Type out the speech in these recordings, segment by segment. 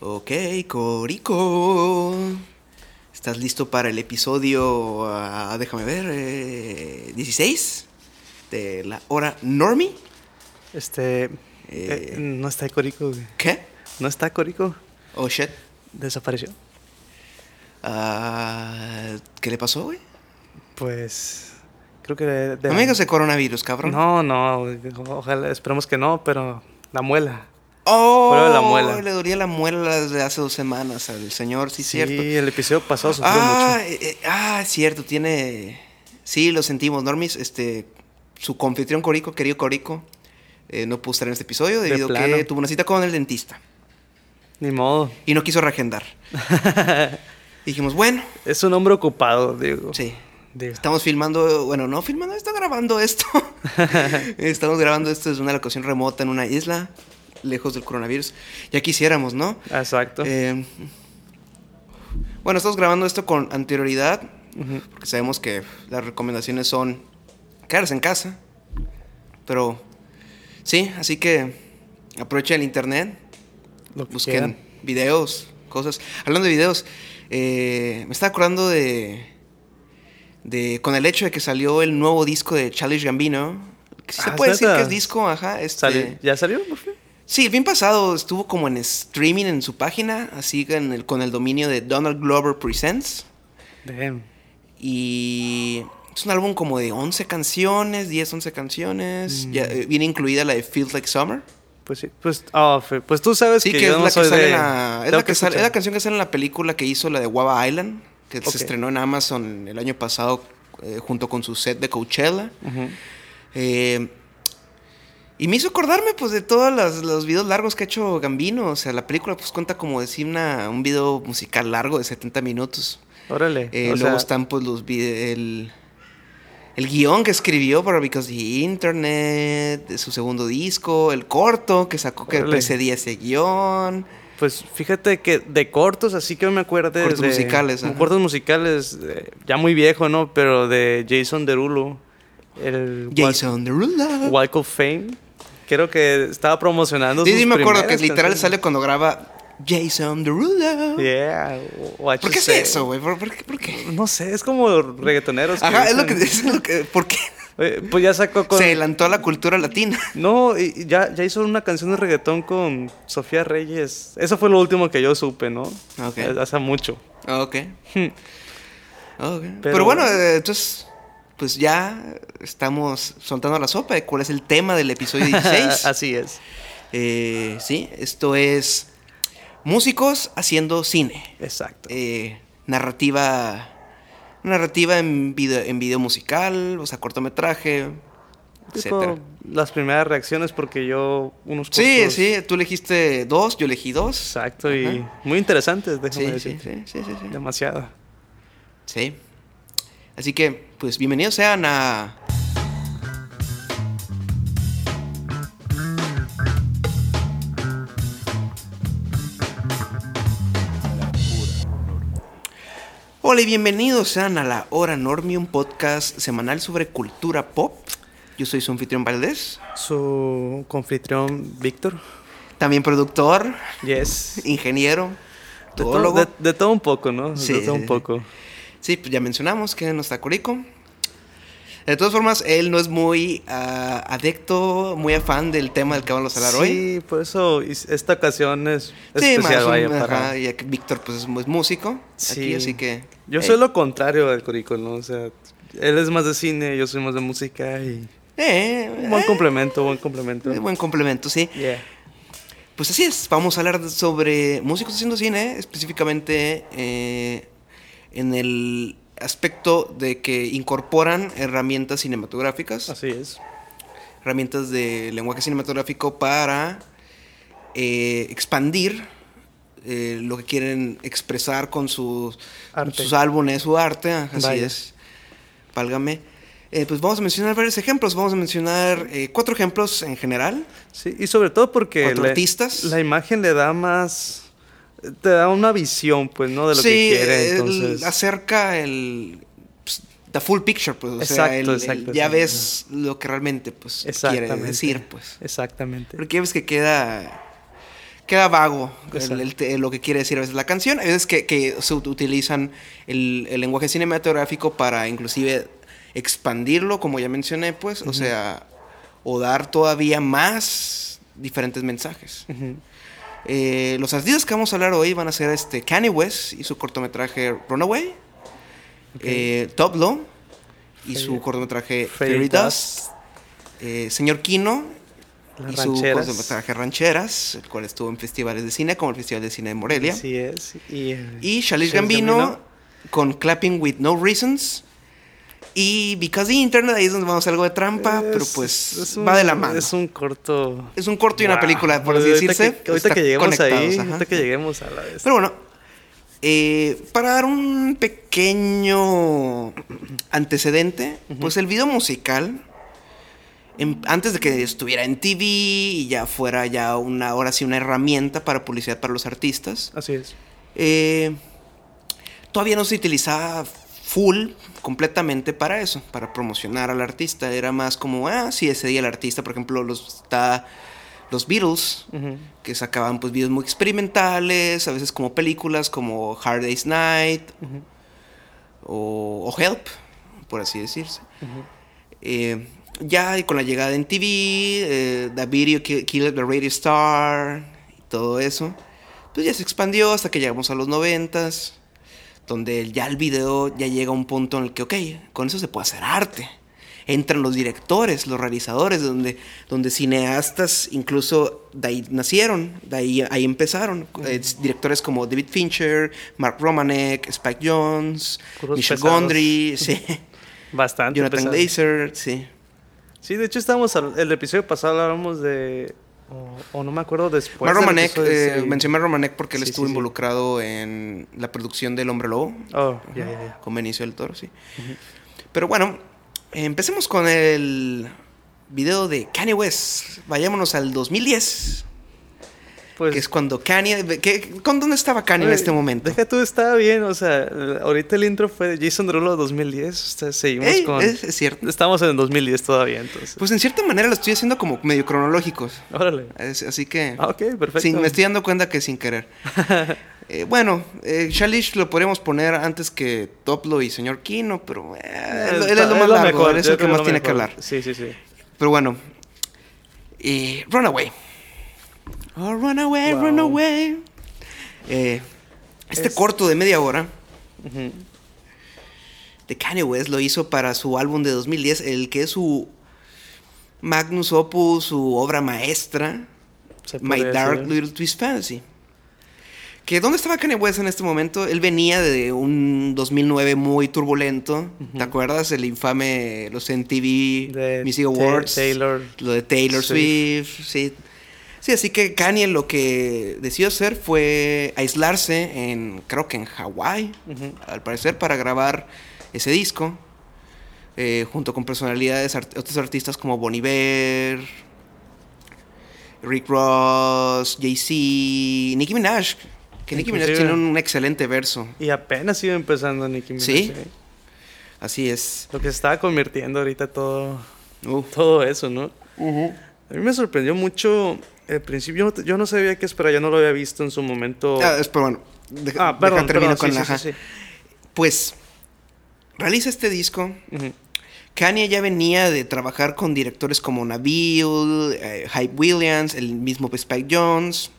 Ok, Corico. ¿Estás listo para el episodio, ah, déjame ver, eh, 16 de la hora Normie? Este. Eh. eh, no está Corico, güey. ¿Qué? No está Corico. Oh, shit. Desapareció. Ah, ¿Qué le pasó, güey? Pues. Creo que. de- de- Amigos de coronavirus, cabrón. No, no. Ojalá, esperemos que no, pero. La muela. Oh, Fuera de la muela. le dolía la muela desde hace dos semanas al señor, sí, cierto. el episodio pasado sufrió Ah, mucho. eh, eh, ah, cierto, tiene. Sí, lo sentimos, Normis. Este, su confitrión Corico, querido Corico, eh, no pudo estar en este episodio De debido a que tuvo una cita con el dentista Ni modo. y no quiso reagendar. Dijimos, bueno, Es un hombre ocupado, digo. sí. Digo. Estamos filmando, bueno, no filmando, está grabando esto. Estamos grabando esto desde una locación remota en una isla, lejos del coronavirus. Ya quisiéramos, ¿no? Exacto. Eh, bueno, estamos grabando esto con anterioridad, porque sabemos que las recomendaciones son quedarse en casa. Pero sí, así que aprovechen el internet, Lo que busquen videos, cosas. Hablando de videos, eh, me estaba acordando de, de. con el hecho de que salió el nuevo disco de Childish Gambino. Se Ah, puede decir que es disco, ajá. Este, ¿Sale- ¿Ya salió? por fin? Sí, el fin pasado estuvo como en streaming en su página, así que en el, con el dominio de Donald Glover Presents. Damn. Y es un álbum como de 11 canciones, 10, 11 canciones. Mm. Ya, eh, viene incluida la de Feels Like Summer. Pues sí. Pues, fe- pues tú sabes Sí, que, que, yo es no la que sale de... en la. Es la, que que sale- es la canción que sale en la película que hizo la de Wava Island, que se estrenó en Amazon el año pasado eh, junto con su set de Coachella. Ujú. Eh, y me hizo acordarme pues de todos los, los videos largos que ha hecho Gambino. O sea, la película pues cuenta como decir una, un video musical largo de 70 minutos. Órale. Eh, luego sea, están pues los el, el guion que escribió para Because the Internet, de su segundo disco, el corto que sacó que Órale. precedía ese guion. Pues fíjate que de cortos, así que me acuerdo Cortos de... musicales, ajá. Cortos musicales, eh, ya muy viejo, ¿no? Pero de Jason Derulo. El Jason Derulo. Walk of Fame. Creo que estaba promocionando Sí, sus sí, me acuerdo que literal sale cuando graba Jason Derulo. Yeah. what ¿Por qué say. eso, güey? ¿Por, por qué? ¿Por qué? No sé, es como reggaetoneros. Ajá, es lo que, es lo que ¿Por qué? Pues ya sacó con... Se adelantó a la cultura latina. No, y ya, ya hizo una canción de reggaetón con Sofía Reyes. Eso fue lo último que yo supe, ¿no? Ok. Eh, Hace mucho. Ok. Hmm. Ok. Pero, Pero- bueno, eh, entonces, pues ya estamos soltando la sopa de cuál es el tema del episodio 16. Así es. Eh, sí, esto es músicos haciendo cine. Exacto. Eh, narrativa. Narrativa en video, en video musical, o sea, cortometraje, etcétera. las primeras reacciones porque yo unos Sí, cortos- sí, tú elegiste dos, yo elegí dos. Exacto, y muy interesantes, déjame Sí, decir. sí, sí, sí. Demasiado. Sí. Así que, pues bienvenidos sean a. Hola y bienvenidos sean a La Hora Normie, un podcast semanal sobre cultura pop. Yo soy su anfitrión Valdés, Su confitrión Víctor. también productor, Yes. ingeniero, De de, de todo un poco, ¿no? Sí, de todo un poco. Sí, pues ya mencionamos que no está Corico. De todas formas, él no es muy ah, adecto, muy afán del tema del que vamos a hablar hoy. Sí, por eso esta ocasión es Sí, especial, más un- para... ajá, que Víctor pues es, es músico Sí. aquí, así que... Yo eh, soy lo contrario del Corico, ¿no? O sea, él es más de cine, yo soy más de música y... eh, Un buen eh, complemento, buen complemento. buen complemento, sí. Yeah. Pues así es, vamos a hablar sobre músicos haciendo cine, específicamente eh, en el aspecto de que incorporan herramientas cinematográficas. Así es. herramientas de lenguaje cinematográfico para eh, expandir eh, lo que quieren expresar con sus, Arte. sus álbumes, su arte. Así Vaya. es. Válgame. Eh, pues vamos a mencionar varios ejemplos. Vamos a mencionar eh, cuatro ejemplos en general. Sí, y sobre todo porque la, artistas. la imagen le da más... Te da una visión, pues, ¿no? De lo que quiere, el- entonces... acerca el pues, the full picture, pues, o sea, Exacto, el- el- exacto, ya ves lo que realmente pues quiere decir, pues. Exactamente. Porque ya ves que queda queda vago lo que quiere decir a veces la canción. Hay veces que, que se ut- utilizan el, el lenguaje cinematográfico para inclusive expandirlo, como ya mencioné, pues, o sea, o dar todavía más diferentes mensajes. Ujú. Eh, los artistas que vamos a hablar hoy van a ser este Kanye West y su cortometraje Runaway, eh, Top Low y su cortometraje Fairy Fairy Dust. Eh, Señor Kino Las y su cortometraje Rancheras, el cual estuvo en festivales de cine como el Festival de Cine de Morelia. Así es. Y, Y Gambino, con Clapping with No Reasons. Y Because the Internet, ahí es donde vamos a algo de trampa, pero Es- pues un- va de la mano. Es un corto. Es un corto y una película, por así Ahorita decirse. Que, ahorita que lleguemos conectados, ahí, ajá. ahorita que lleguemos a la vez. Pero bueno, eh, para dar un pequeño antecedente, pues el video musical, antes de que estuviera en TV y ya fuera ya una, ahora sí una herramienta para publicidad para los artistas, Así es. eh, todavía no se utilizaba full, completamente para eso, para promocionar al artista. Era más como, ah, sí, ese día el artista, por ejemplo, los, está los Beatles, que sacaban pues videos muy experimentales, a veces como películas como Hard Day's Night o, o Help, por así decirse. Eh, ya y con la llegada en TV, eh, The Video Kill, Kill the Radio Star y todo eso, pues ya se expandió hasta que llegamos a los noventas, donde ya el video ya llega a un punto en el que, ok, con eso se puede hacer arte. Entran los directores, los realizadores, donde, donde cineastas incluso de ahí nacieron, de ahí, ahí empezaron. Eh, directores como David Fincher, Mark Romanek, Spike Jones, Puros Michel pesados. Gondry, sí. Bastante. Jonathan. Glazer, sí. Sí, de hecho estábamos el episodio pasado hablábamos de o, o no me acuerdo después. Mar Romanek, eh, sí. mencioné a Romanek porque él Sí, estuvo sí, involucrado en la producción del Hombre Lobo, Oh, ya, ya, ya. con Benicio del Toro, sí. Pero bueno, empecemos con el video de Kanye West. Vayámonos al 2010, Pues que es cuando Kanye... que- ¿Con dónde estaba Kanye en este momento? Deja tú, estaba bien. O sea, ahorita el intro fue de Jason Derulo 2010. O sea, seguimos Ey, con. es, es cierto. Estamos en 2010 todavía, entonces. Pues en cierta manera lo estoy haciendo como medio cronológicos. Órale. Es- así que... Ah, ok, perfecto. Sí, me estoy dando cuenta que sin querer. Eh, bueno, eh, Shalish lo podríamos poner antes que Toplo y Señor Kino, pero eh, él, él es lo más largo, él es el que más tiene que hablar. Sí, sí, sí. Pero bueno, eh, Runaway. Oh, Runaway, Wow. Runaway. Eh, este Es- corto de media hora Ujú. de Kanye West lo hizo para su álbum de 2010, el que es su magnus opus, su obra maestra. My Dark decir. Little Twist Fantasy. Que ¿Dónde estaba Kanye West en este momento? Él venía de un 2009 muy turbulento. ¿Te acuerdas? El infame, los MTV De Music Awards. Taylor. Lo de Taylor Swift. Swift. Sí. Sí, así que Kanye lo que decidió hacer fue aislarse en, creo que en Hawái, al parecer, para grabar ese disco. eh, junto con personalidades, art- otros artistas como Bon Iver, Rick Ross, Jay-Z, Nicki Minaj. Que Nicki Minaj tiene un excelente verso. Y apenas iba empezando Nicki Minaj. Sí. ¿eh? Así es. Lo que se estaba convirtiendo ahorita todo, todo eso, ¿no? A mí me sorprendió mucho. Al principio yo no, sabía qué esperar, yo no lo había visto en su momento. Ah, es- pero bueno, deja, Ah, perdón, deja termino perdón, con sí, la... sí. Pues, realiza este disco. Kanye ya venía de trabajar con directores como Nabil, eh, Hype Williams, el mismo Spike Jones.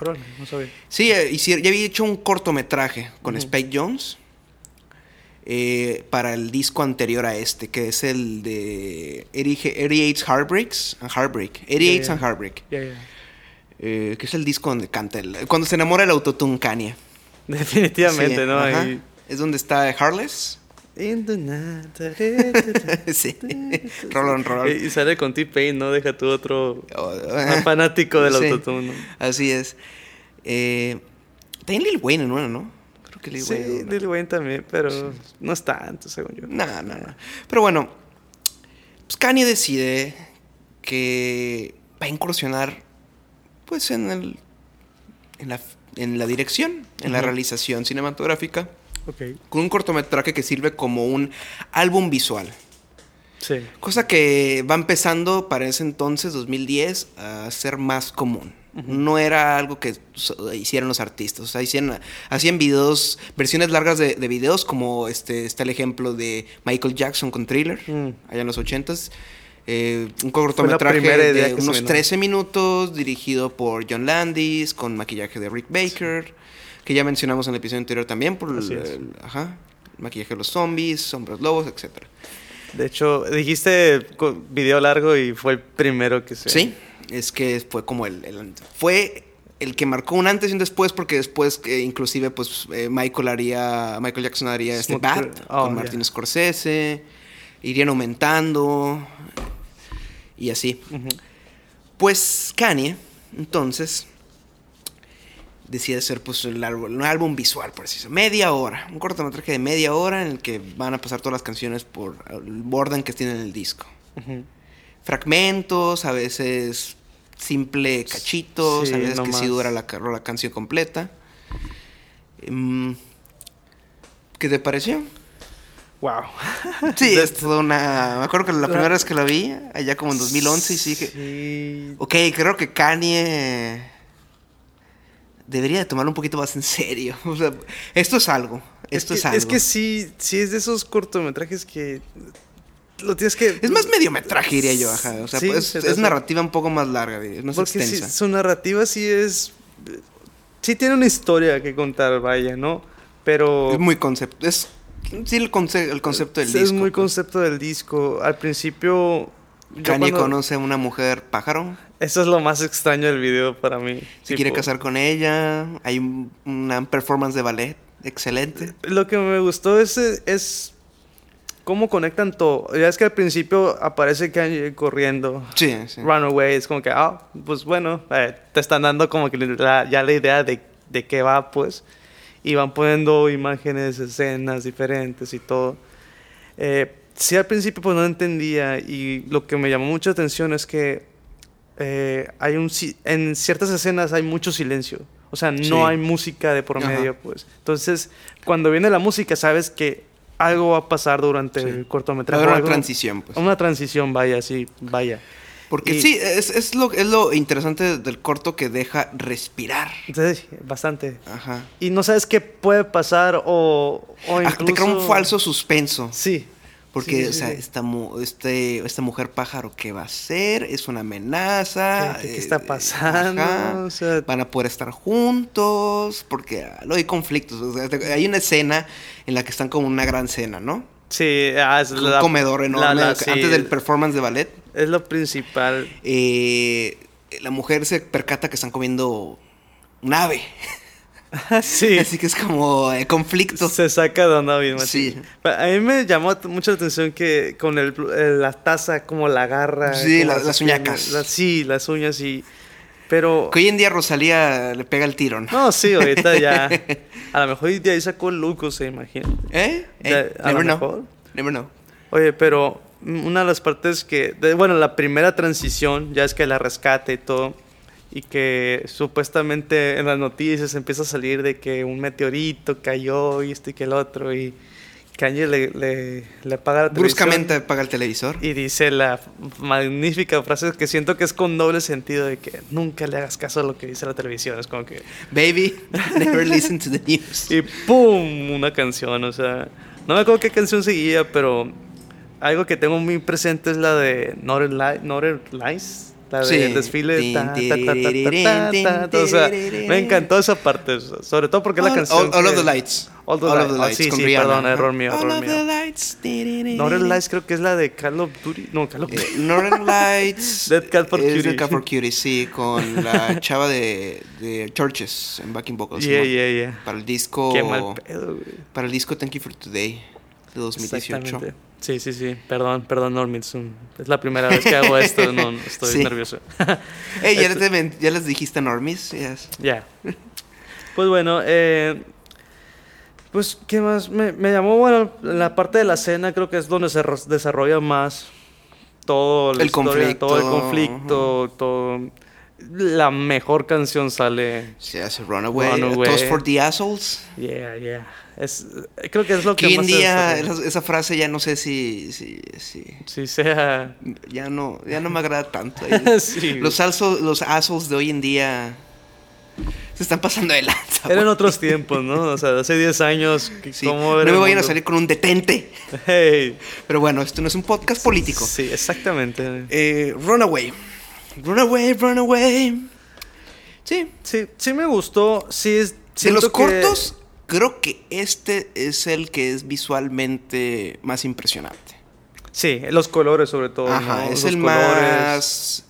Órale, no sabía. Sí, eh, ya había hecho un cortometraje con. Spike Jones eh, para el disco anterior a este, que es el de 88 Heartbreaks and Heartbreak. 88 Ya, and. Heartbreak. Eh, que es el disco donde canta, el- cuando se enamora el autotune Kanye. Definitivamente, Sí, ¿no? Ahí- Es donde está Heartless. Sí. Roll roll. Y sale con T-Pain, ¿no? Deja tú otro Oh, fanático del Sí. autotune. ¿no? Así es. Eh, también Lil Wayne en una, ¿no? Creo que Lil Sí, Wayne. Lil Wayne también, pero no es tanto, según yo. No, no, no. Pero bueno, pues Kanye decide que va a incursionar pues en el en la, en la dirección, en la realización cinematográfica, Ok. con un cortometraje que sirve como un álbum visual. Sí. Cosa que va empezando para ese entonces, 2010, a ser más común. No era algo que hicieran los artistas. O sea, hacían, hacían videos, versiones largas de, de videos, como este está el ejemplo de Michael Jackson con Thriller, Mm. allá en los 80s. Eh, un cortometraje de unos me- 13 minutos, dirigido por John Landis, con maquillaje de Rick Baker, que ya mencionamos en el episodio anterior también, por el, es. el- ajá, maquillaje de los zombies, hombres lobos, etcétera. De hecho, dijiste video largo y fue el primero que se... Sí, es que fue como el, el- fue el que marcó un antes y un después porque después eh, inclusive pues eh, Michael haría Michael Jackson haría este Bat oh, con ya. Martin Scorsese, irían aumentando y así. Pues Kanye, entonces, decide hacer pues el álbum, un álbum visual, por así decirlo. Media hora, un cortometraje de media hora en el que van a pasar todas las canciones por el orden que tiene en el disco. Fragmentos, a veces simple cachitos, Sí, a veces no que sí más. dura la, ca- la canción completa. Em, ¿Qué te pareció? Wow. Sí, es toda una... Me acuerdo que la primera vez que la vi, allá como en 2011, y sí dije... Sí. Ok, creo que Kanye debería de tomarlo un poquito más en serio. O sea, esto es algo. Esto es, que, algo. Es que sí, sí es de esos cortometrajes que lo tienes que... Es más mediometraje, diría yo. Ajá. O sea, Sí, pues, es narrativa un poco más larga, diría, más Porque sí, extensa. su narrativa sí es... Sí tiene una historia que contar, vaya, ¿no? Pero... Es muy concepto. Es sí el, conce- el concepto del es disco. muy pues. concepto del disco. Al principio... Kanye cuando- conoce a una mujer pájaro. Eso es lo más extraño del video para mí. Se quiere casar con ella. Hay un- una performance de ballet excelente. Lo que me gustó es, es cómo conectan todo. Ya es que al principio aparece Kanye corriendo. Sí, sí. Runaway, es como que, ah, pues bueno, eh, te están dando como que la- ya la idea de, de qué va, pues. Y van poniendo imágenes, escenas diferentes y todo. Eh, sí, al principio pues no entendía y lo que me llamó mucha atención es que eh, hay un en ciertas escenas hay mucho silencio. O sea, no Sí. hay música de por Ajá. medio, pues. Entonces, cuando viene la música, sabes que algo va a pasar durante Sí. el cortometraje. haber una algo- transición, pues. Una transición, vaya, sí, vaya. Porque Y- sí, es, es lo, es lo interesante del corto que deja respirar. Entonces, bastante. Ajá. Y no sabes qué puede pasar o, o Ah, Te crea un incluso- falso suspenso. Sí. Porque, Sí, o sea, sí. esta, mu- este, esta mujer pájaro, ¿qué va a hacer? ¿Es una amenaza? ¿Qué- qué- qué Eh, está pasando? ajá. O sea- Van a poder estar juntos, porque ah, no hay conflictos. o sea, hay una escena en la que están como una gran cena, ¿no? Sí, ah, es Un la- comedor enorme, la- la- sí, antes del performance de ballet. Es lo principal. Eh, la mujer se percata que están comiendo un ave. sí. Así que es como eh, conflicto. Se saca de onda bien Sí. A mí me llamó t- mucha atención que con el, eh, la taza como la garra. Sí, la- las uñacas. la- sí, las uñas y... Pero... Que hoy en día Rosalía le pega el tiro, ¿no? No, sí, ahorita ya... A lo mejor de ahí sacó el Luco, se imagina. ¿Eh? Eh, a lo Never know. mejor. Never know. Oye, pero una de las partes que, de- bueno, la primera transición, ya es que la rescate y todo, y que supuestamente en las noticias empieza a salir de que un meteorito cayó y esto y que el otro, y Kanye le, le, le apaga la Bruscamente apaga el televisor. Y dice la magnífica frase que siento que es con doble sentido de que nunca le hagas caso a lo que dice la televisión. Es como que... Baby, never listen to the news. Y ¡pum! Una canción, o sea... No me acuerdo qué canción seguía, pero algo que tengo muy presente es la de Northern Lights. La del Sí. desfile. Ta, ta, ta, ta, ta, O sea, me encantó esa parte. Sobre todo porque es la All- canción. All, all of que- the Lights. All, the Lights. Ah, sí, con sí, Rihanna. perdón, error mío, All error of mío. the lights. Northern Lights creo que es la de Call of Duty. No, Call of Duty. Eh, Northern Lights. Dead Cat for Cutie. Dead Cat for Cutie, sí, con la chava de, de Churches en backing vocals. yeah, ¿no? yeah, yeah. Para el disco. Qué mal pedo, güey. Para el disco Thank You for Today de 2018. Exactamente. Sí, sí, sí. Perdón, perdón, Norman. Es, la primera vez que hago esto. No, estoy Sí. nervioso. Ey, ya, Este- te ya les dijiste Normis. Yes. Ya. Pues bueno, eh, pues, ¿qué más? Me, me llamó, bueno, la parte de la cena creo que es donde se ro- desarrolla más todo El conflicto, todo el conflicto, todo... la mejor canción sale. Se hace Runaway. Runaway. Toast for the Assholes. Yeah, yeah. Es, creo que es lo que, hoy en día desarrolla. esa, frase ya no sé si, si, si Sí, sea. ya no, ya no me agrada tanto. Sí. Los alzos, los assholes de hoy en día se están pasando de lanza. Eran otros tiempos, ¿no? O sea, hace 10 años. Sí, ¿cómo No me vayan a salir con un detente. Hey. Pero bueno, esto no es un podcast político. Sí, exactamente. Eh, Runaway. Runaway, Runaway. Sí. Sí, sí me gustó. Sí, es. De los que- cortos, creo que este es el que es visualmente más impresionante. Sí, los colores sobre todo. Ajá, ¿no? es Los el colores. más.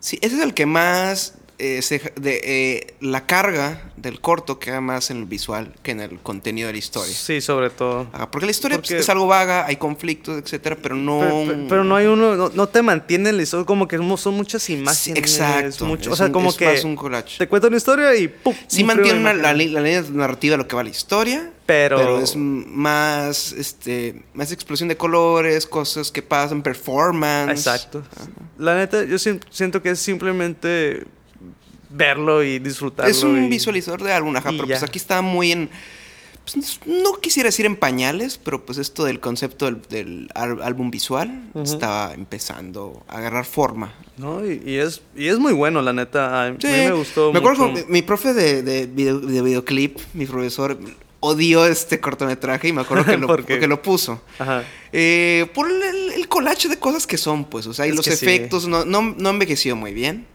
Sí, ese es el que más. Eh, se- de, eh, la carga del corto queda más en el visual que en el contenido de la historia. Sí, sobre todo. Porque la historia pues, es algo vaga, hay conflictos, etcétera, pero no. Pero, pero- pero no hay uno, no, no te mantiene en la historia, como que son muchas imágenes. exacto. mucho- es o sea, un- como es que más un collage. te cuento una historia y ¡pum! Sí mantiene una- la, línea narrativa de lo que va la historia, Pero- es m- más, este, más explosión de colores, cosas que pasan, performance. Exacto. La neta, yo sien- siento que es simplemente verlo y disfrutarlo. Es un y- visualizador de álbum, ajá, pero ya. pues aquí está muy en... pues, no quisiera decir en pañales, pero pues esto del concepto del, álbum visual estaba empezando a agarrar forma. No, y, y es, y es muy bueno, la neta. A mí Sí, me gustó Me acuerdo que mi, profe de, de, video- de videoclip, mi profesor, odió este cortometraje y me acuerdo que lo, que lo puso. Ajá. Eh, por el, el collage de cosas que son, pues, o sea, y Es los sí. efectos no, no, no envejeció muy bien.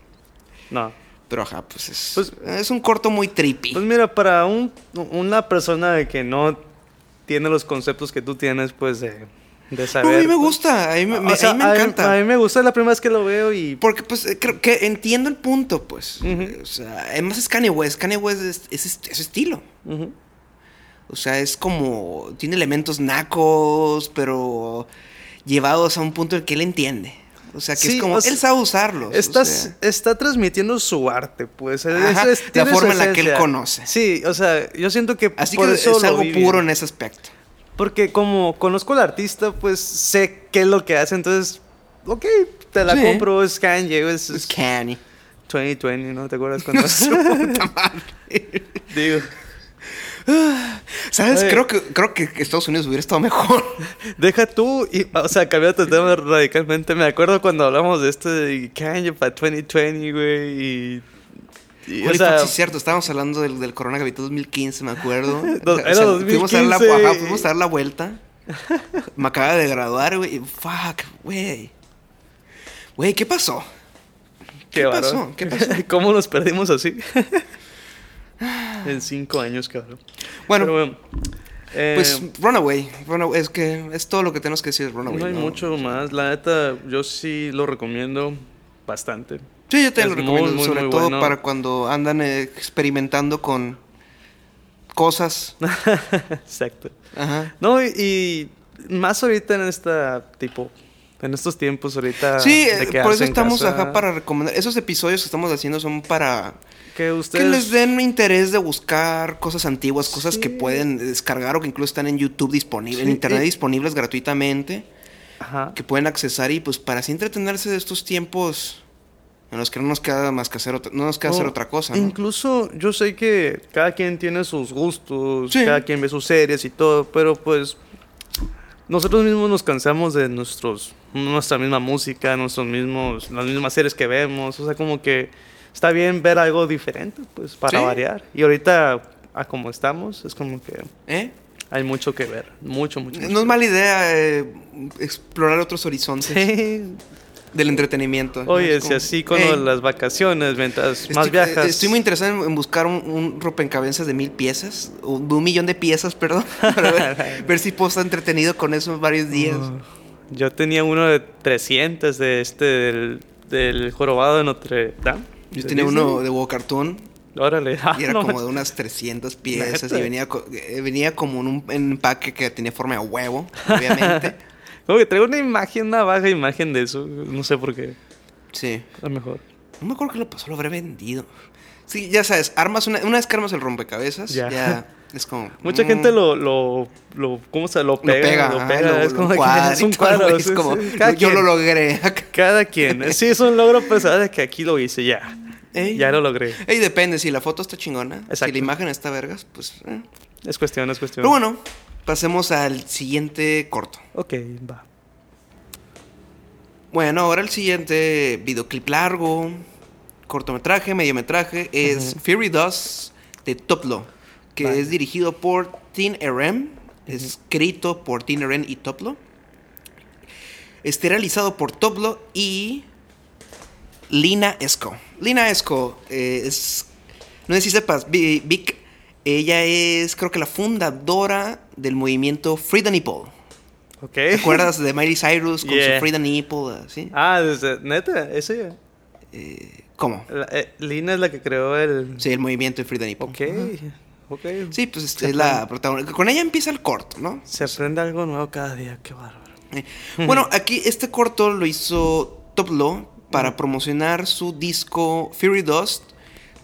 No. Pero ajá, pues es, Pues- es un corto muy trippy. Pues mira, para un, una persona que no tiene los conceptos que tú tienes, pues de, de No, saber. a mí me pues, gusta, a mí, me- o me, sea, a mí me a mí- encanta. A mí me gusta la primera vez que lo veo y. Porque pues eh, creo que entiendo el punto, pues. O sea, además es Kanye West. Kanye West es, es, es- es estilo. O sea, es como. Tiene elementos nacos, pero llevados a un punto en que él entiende. O sea, que Sí, es como. o sea, él sabe usarlos. o Estás- sea. está transmitiendo su arte, pues. Es- Ajá, es- la forma en la que él conoce. Sí, o sea, yo siento que Así por que eso es algo puro en ese aspecto. Porque como conozco al artista, pues sé qué es lo que hace, entonces, ok, te la Sí. compro, es Kanye, es, Es es Kanye. 2020, ¿no? ¿Te acuerdas cuando? Digo, ¿Sabes? Oye. Creo que, creo que Estados Unidos hubiera estado mejor. deja tú, y, o sea, cambiate el tema radicalmente. Me acuerdo cuando hablamos de este de Kanye para 2020, güey, y... y, o sea, fuck, sí es cierto, estábamos hablando del, del coronavirus 2015, me acuerdo. Do- O era sea, Fuimos a, dar la, 2015. ajá, fuimos a dar la vuelta. Me acaba de graduar, güey. Fuck, güey. Güey, ¿qué pasó? ¿Qué, pasó? varón? ¿Qué pasó? ¿Cómo nos perdimos así? En cinco años, cabrón. Bueno, Pero bueno, eh, pues Runaway. Runaway. Es que es todo lo que tenemos que decir de Runaway. no hay mucho más. La neta, yo sí lo recomiendo bastante. Sí, yo te Es lo recomiendo. muy, sobre muy todo bueno. para cuando andan experimentando con cosas. Exacto. Ajá. No, y, y más ahorita en esta tipo, en estos tiempos ahorita. Sí, de eh, por eso estamos casa, acá para recomendar. Esos episodios que estamos haciendo son para que que ustedes. les den interés de buscar cosas antiguas, cosas que pueden descargar o que incluso están en YouTube disponibles, en internet disponibles gratuitamente, Ajá. que pueden accesar y pues para así entretenerse de estos tiempos en los que no nos queda más que hacer otra, no nos queda hacer otra cosa, ¿no? Incluso yo sé que cada quien tiene sus gustos, Sí. cada quien ve sus series y todo, pero pues nosotros mismos nos cansamos de nuestros nuestra misma música, nuestros mismos las mismas series que vemos, o sea, como que está bien ver algo diferente, pues para Sí. variar. Y ahorita a como estamos, es como que ¿Eh? hay mucho que ver, mucho mucho. mucho No es mala idea eh, explorar otros horizontes Sí. Del entretenimiento. Oye, si como, así con "Ey, las vacaciones, mientras más Estoy, viajas. eh, Estoy muy interesado en, buscar un, un rompecabezas de mil piezas, o de un millón de piezas, perdón, para ver, ver si puedo estar entretenido con eso varios días. Yo tenía uno de 300 de este del, del jorobado de Notre Dame. Yo tenía Disney. uno de Wow Cartoon Órale. Ah, y era no como de unas 300 piezas ¿Neta? y venía, eh, venía como en un empaque que tenía forma de huevo, obviamente. Como que traigo una imagen, una baja imagen de eso. No sé por qué. sí. A lo mejor. No me acuerdo que lo pasó, lo habré vendido. Sí, ya sabes, armas una, una vez que armas el rompecabezas, Ya. ya, es como... Mucha mm, gente lo, lo, lo, ¿cómo se lo lo pega? pega, Lo pega. lo- es lo como que encuadra es un cuadro. es como, sí. Cada yo quien, lo logré. Cada quien. Sí, es un logro pesado de que aquí lo hice ya. Ey. Ya lo logré. Ey, depende, si la foto está chingona, si Exacto. la imagen está vergas, pues... eh. Es cuestión, es cuestión. Pero bueno, pasemos al siguiente corto. Ok, va. Bueno, ahora el siguiente videoclip largo, cortometraje, mediometraje, es Fury Dust de Toplo, que Vale. es dirigido por Tin RM, es escrito por Tin RM y Toplo. Este realizado por Toplo y Lina Esco. Lina Esco eh, es, no sé si sepas, Vi- Vic, ella es creo que la fundadora del movimiento Free the Nipple. Ok. ¿Te acuerdas de Miley Cyrus con Yeah. su Free the Nipple? Así? Ah, desde, neta, ese. Eh, ¿Cómo? la- eh, Lina es la que creó el. Sí, el movimiento de Free the Nipple. Ok, ok. Sí, pues este, es la protagonista. Con ella empieza el corto, ¿no? Se aprende algo nuevo cada día, qué bárbaro. Eh, Bueno, aquí este corto lo hizo Toplo para promocionar su disco Fury Dust,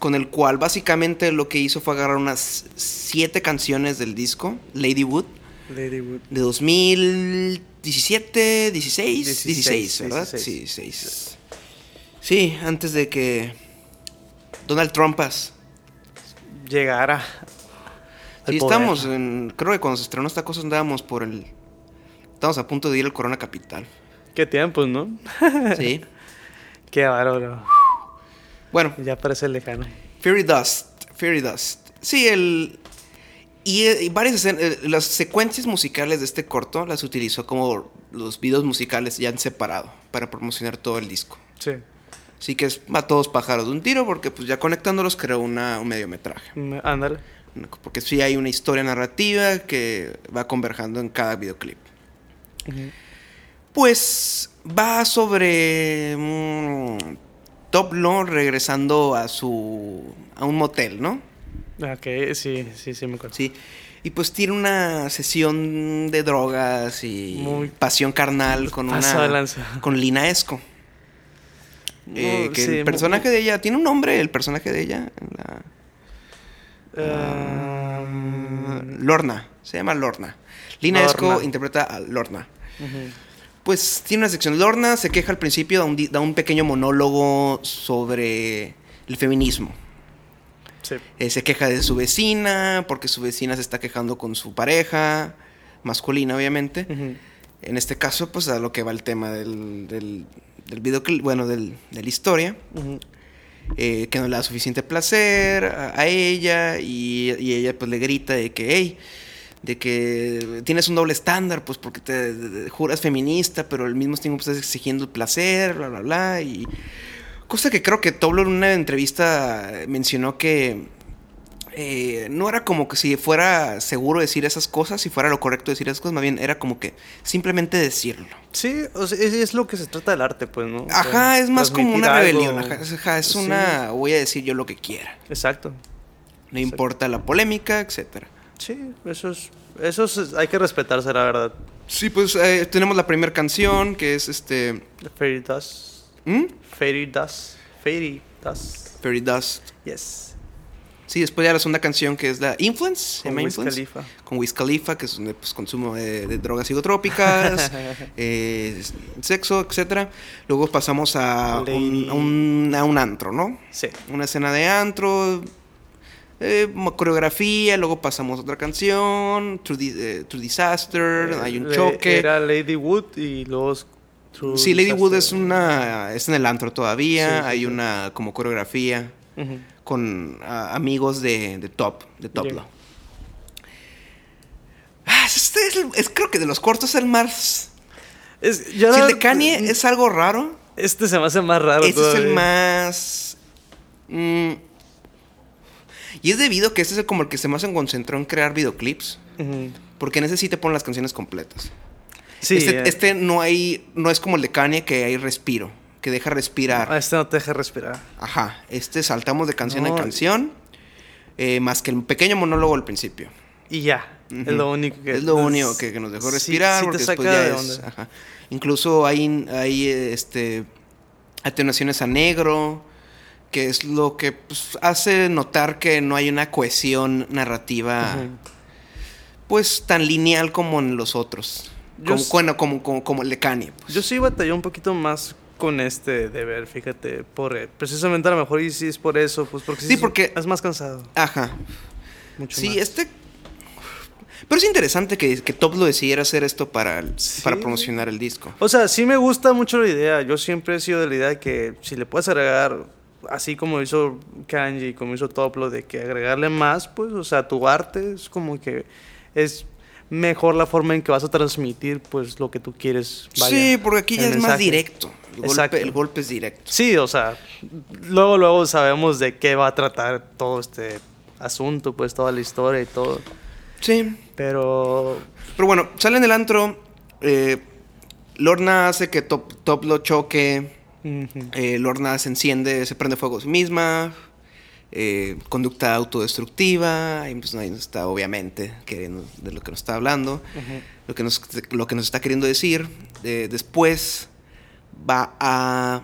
con el cual básicamente lo que hizo fue agarrar unas siete canciones del disco, Lady Wood, Lady Wood. de 2017, 16, 16, 16, ¿verdad? 16. Sí, 16. Sí, antes de que Donald Trumpas. Llegara. Sí, poder. estamos en. Creo que cuando se estrenó esta cosa andábamos por el. Estamos a punto de ir al Corona Capital. Qué tiempos, ¿no? Sí. Qué bárbaro. Bueno, Ya parece lejano. Fury Dust. Fury Dust. Sí, el. Y, y varias eh, las secuencias musicales de este corto las utilizó como los videos musicales ya en separado para promocionar todo el disco. Sí. Así que es a todos pájaros de un tiro porque pues ya conectándolos creó una, un mediometraje. Me- Ándale. Porque sí hay una historia narrativa que va converjando en cada videoclip. Pues va sobre mm, Toplo regresando a su a un motel, ¿no? Ok, sí, sí, sí, me acuerdo. Sí. Y pues tiene una sesión de drogas y Muy pasión carnal con una lanza. con Lina Esco. Eh, que sí, el personaje de ella tiene un nombre, el personaje de ella, la- Ah, Lorna, se llama Lorna. Lina Lorna. Esco interpreta a Lorna. ujú. Pues tiene una sección. Lorna se queja al principio, da un, da un pequeño monólogo sobre el feminismo. Sí. Eh, se queja de su vecina, porque su vecina se está quejando con su pareja, masculina obviamente. En este caso, pues a lo que va el tema del, del, del videoclip, bueno, del, de la historia. Eh, que no le da suficiente placer a, a ella y, y ella pues le grita de que, hey, de que tienes un doble estándar, pues porque te, juras feminista, pero al mismo tiempo estás exigiendo el placer, bla, bla, bla. Y cosa que creo que Toblo en una entrevista mencionó que eh, no era como que si fuera seguro decir esas cosas, si fuera lo correcto decir esas cosas, más bien era como que simplemente decirlo. Sí, o sea, es, es lo que se trata del arte, pues, ¿no? O sea, Ajá, es más como una rebelión, ajá, es- ajá, es Sí, una, voy a decir yo lo que quiera. Exacto. No importa la polémica, etcétera. Sí, eso es, eso es, hay que respetarse, la verdad. Sí, pues eh, tenemos la primera canción que es este. Fairy Dust. ¿hmm? Fairy Dust. Fairy Dust. Fairy Dust. Yes. Sí, después ya la segunda canción que es la Influence. Con Wiz Influence, Khalifa. Con Wiz Khalifa, que es un pues, consumo de, de drogas psicotrópicas, eh, sexo, etcétera. Luego pasamos a un, a, un, a un antro, ¿no? Sí. Una escena de antro, eh, coreografía, luego pasamos a otra canción, True, Di- eh, Disaster, hay un choque. Era Lady Wood y luego... True Sí, Lady Wood es una. Es en el antro todavía. Sí, Hay sí. una como coreografía con amigos de, de Top, de Toplo. Yeah. Ah, este es, el- es creo que de los cortos el más. Es, yo Si el de Kanye es algo raro, Este se me hace más raro este es el más. mm, y es debido a que este es como el que se más se concentró en crear videoclips. Ujú. Porque en ese sí te ponen las canciones completas. Sí, este, eh, este no hay. No es como el de Kanye que hay respiro. Que deja respirar. ah, este no te deja respirar. Ajá, este saltamos de canción No. en canción, eh, más que el pequeño monólogo al principio. Y ya. Es lo único que... es lo único que, que nos dejó respirar, sí porque después ya de es... onda. ajá. Incluso hay, hay este, atenuaciones a negro, que es lo que pues, hace notar que no hay una cohesión narrativa pues tan lineal como en los otros. Como, bueno, como, como, como el de Kanye. pues. Yo sí batallé un poquito más con este deber, fíjate, por eh, precisamente a lo mejor y sí es por eso, pues porque Sí, es- porque- es más cansado, Ajá. mucho Sí, más. este. Pero es interesante que, que Top lo decidiera hacer esto para, Sí. para promocionar el disco. O sea, sí me gusta mucho la idea. Yo siempre he sido de la idea de que si le puedes agregar, así como hizo Kanji, como hizo Toplo, de que agregarle más, pues, o sea, tu arte es como que es mejor la forma en que vas a transmitir, pues, lo que tú quieres. vaya, sí, porque aquí ya es más directo. El golpe, el golpe es directo. Sí, o sea, luego, luego sabemos de qué va a tratar todo este asunto, pues, toda la historia y todo. Sí. Pero Pero bueno, sale en el antro. eh, Lorna hace que Top, Top lo choque. Eh, Lorna se enciende, se prende fuego a sí misma. eh, conducta autodestructiva. Y pues ahí está, obviamente, que no- de lo que nos está hablando. Lo que nos, lo que nos está queriendo decir. Eh, después va a.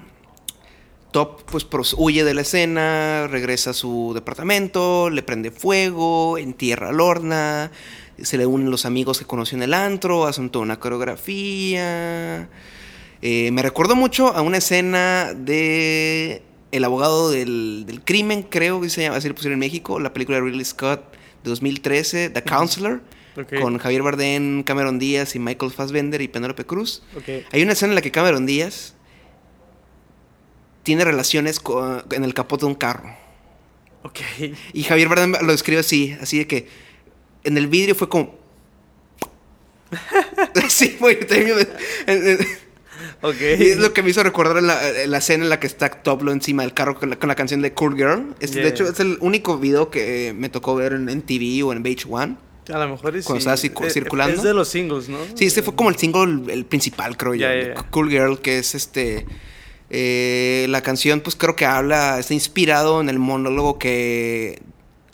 Top pues huye de la escena, regresa a su departamento, le prende fuego, entierra a Lorna, se le unen los amigos que conoció en el antro, hacen toda una coreografía. Eh, me recuerdo mucho a una escena de El abogado del, del crimen, creo que se llama, así lo pusieron en México, la película de Ridley Scott de 2013, The Counselor, con Javier Bardem, Cameron Díaz y Michael Fassbender y Penélope Cruz. Hay una escena en la que Cameron Díaz tiene relaciones en el capot de un carro. Ok. Y Javier Bardem lo describe así, así de que en el vidrio fue como... sí, güey, y es lo que me hizo recordar la, en la escena en la que está Toplo encima del carro con la, con la canción de Cool Girl. Es- Yeah. De hecho, es el único video que me tocó ver en, en TV o en VH1. A lo mejor es Cuando estaba circu- circulando. Es de los singles, ¿no? Sí, este fue como el single, el principal, creo yo. Ya, ya. Cool Girl, que es este. eh, la canción, pues creo que habla, está inspirado en el monólogo que.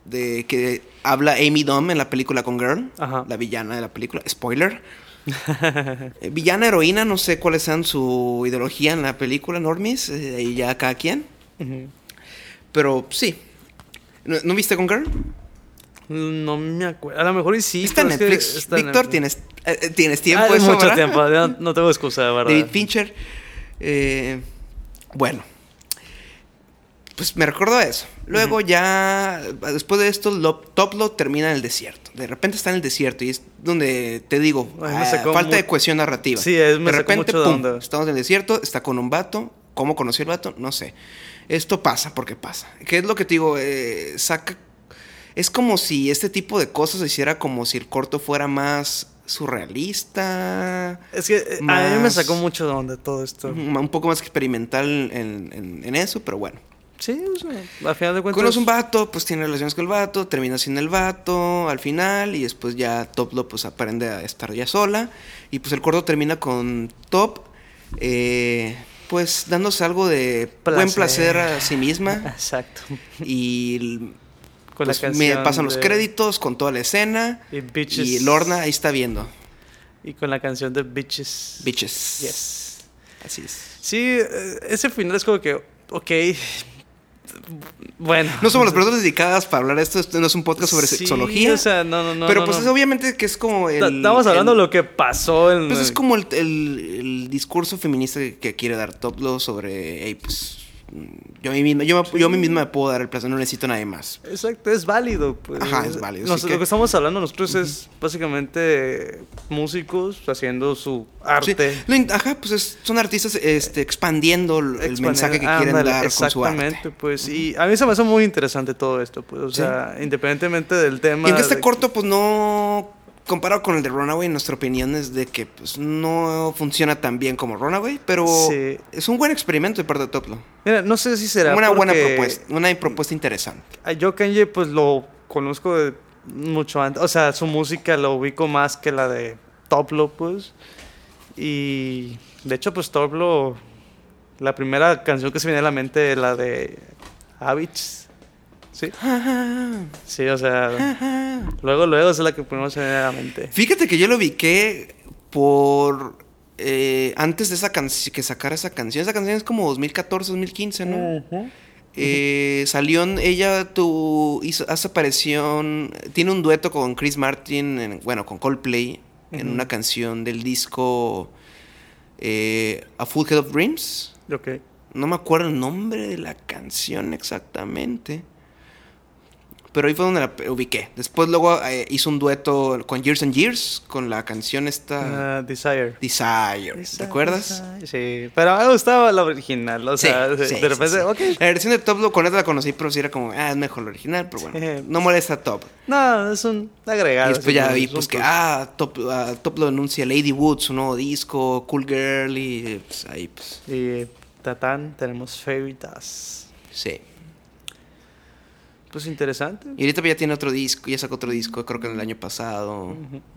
de que habla Amy Dunn en la película con Girl, Ajá. la villana de la película. Spoiler. Eh, villana, heroína, no sé cuáles sean su ideología en la película, Normis, eh, ahí ya cada quien. Pero sí. ¿No, ¿no viste con Girl? No me acuerdo. A lo mejor y sí. está en pero es que Netflix. Víctor, tienes, eh, eh, tienes tiempo. Ah, eso, mucho ¿verdad? tiempo. No, no tengo excusa, de verdad. David Fincher. Eh, bueno. Pues me recuerdo eso. Luego ya, después de esto, lo, Toplo termina en el desierto. De repente está en el desierto y es donde te digo, Ay, ah, falta de cohesión narrativa. Sí, es- me de repente, mucho de pum, onda. estamos en el desierto, está con un vato. ¿Cómo conoció el vato? No sé. Esto pasa porque pasa. ¿Qué es lo que te digo? Eh, saca... Es como si este tipo de cosas se hiciera como si el corto fuera más surrealista. Es que eh, a mí me sacó mucho de onda todo esto. Un un poco más experimental en, en- en eso, pero bueno. Sí, o sea, al final de cuentas. Conoce un vato, pues tiene relaciones con el vato, termina sin el vato al final y después ya Toplo pues aprende a estar ya sola y pues el corto termina con Top eh, pues dándose algo de buen Placer. a sí misma Exacto. y Con pues, la me pasan los créditos con toda la escena Y Bitches. y Lorna ahí está viendo Y con la canción de Bitches. Bitches. Yes. Así es. Sí, eh, ese final es como que, ok. Bueno. No somos las personas dedicadas para hablar de esto, esto no es un podcast sobre Sí, sexología. O sea, no, no, no. pero no, pues no. es obviamente que es como el... Ta- Estamos hablando el- de lo que pasó en. Pues es como el, el- el discurso feminista que, quiere dar Toplo sobre, hey, pues, yo a mí misma, yo, me- yo mí misma me puedo dar el placer, no necesito a nadie más. Exacto, es válido. Pues. Ajá, es válido, Nos- sí lo que- estamos hablando nosotros es básicamente músicos haciendo su Sí, arte. ajá, pues es- son artistas este, expandiendo el mensaje que quieren dar con su arte. Exactamente, pues. Y a mí se me hace muy interesante todo esto, pues. O Sí. sea, independientemente del tema. Y aunque este de- corto, pues no, comparado con el de Runaway, nuestra opinión es de que pues no funciona tan bien como Runaway, pero Sí. es un buen experimento de parte de Toplo. Mira, no sé si será. Una buena propuesta, una propuesta interesante. a Yo Kanye, pues lo conozco de mucho antes. O sea, su música lo ubico más que la de Toplo, pues. Y de hecho, pues Toplo, la primera canción que se viene a la mente es la de Habits. Sí, sí, o sea, luego, luego es la que primero se me viene a la mente. Fíjate que yo lo ubiqué por. eh, antes de esa canción, que sacara esa canción. Esa canción es como 2014, 2015, ¿no? Eh, salió en- ella tu, hizo, hace aparición, tiene un dueto con Chris Martin, en- bueno, con Coldplay, en una canción del disco eh, A Full Head of Dreams. Ok. No me acuerdo el nombre de la canción exactamente. Pero ahí fue donde la ubiqué. Después luego eh, hizo un dueto con Years and Years, con la canción esta... Ah, Desire. Desire. ¿Te acuerdas? Sí, pero me gustaba la original, o Sí, sea, sí, de repente, sí. La versión de Top, lo- con esta la conocí, pero sí era como, ah, es mejor la original, pero bueno, Sí. no molesta Top. No, es un agregado. Y después ya vi es pues un que, ah, Top, ah, Top lo anuncia Lady Wood, su nuevo disco, Cool Girl, y pues ahí pues, Y Tatán, tenemos Fairy Dust. sí. Pues interesante. Y ahorita ya tiene otro disco, ya sacó otro disco, creo que en el año pasado.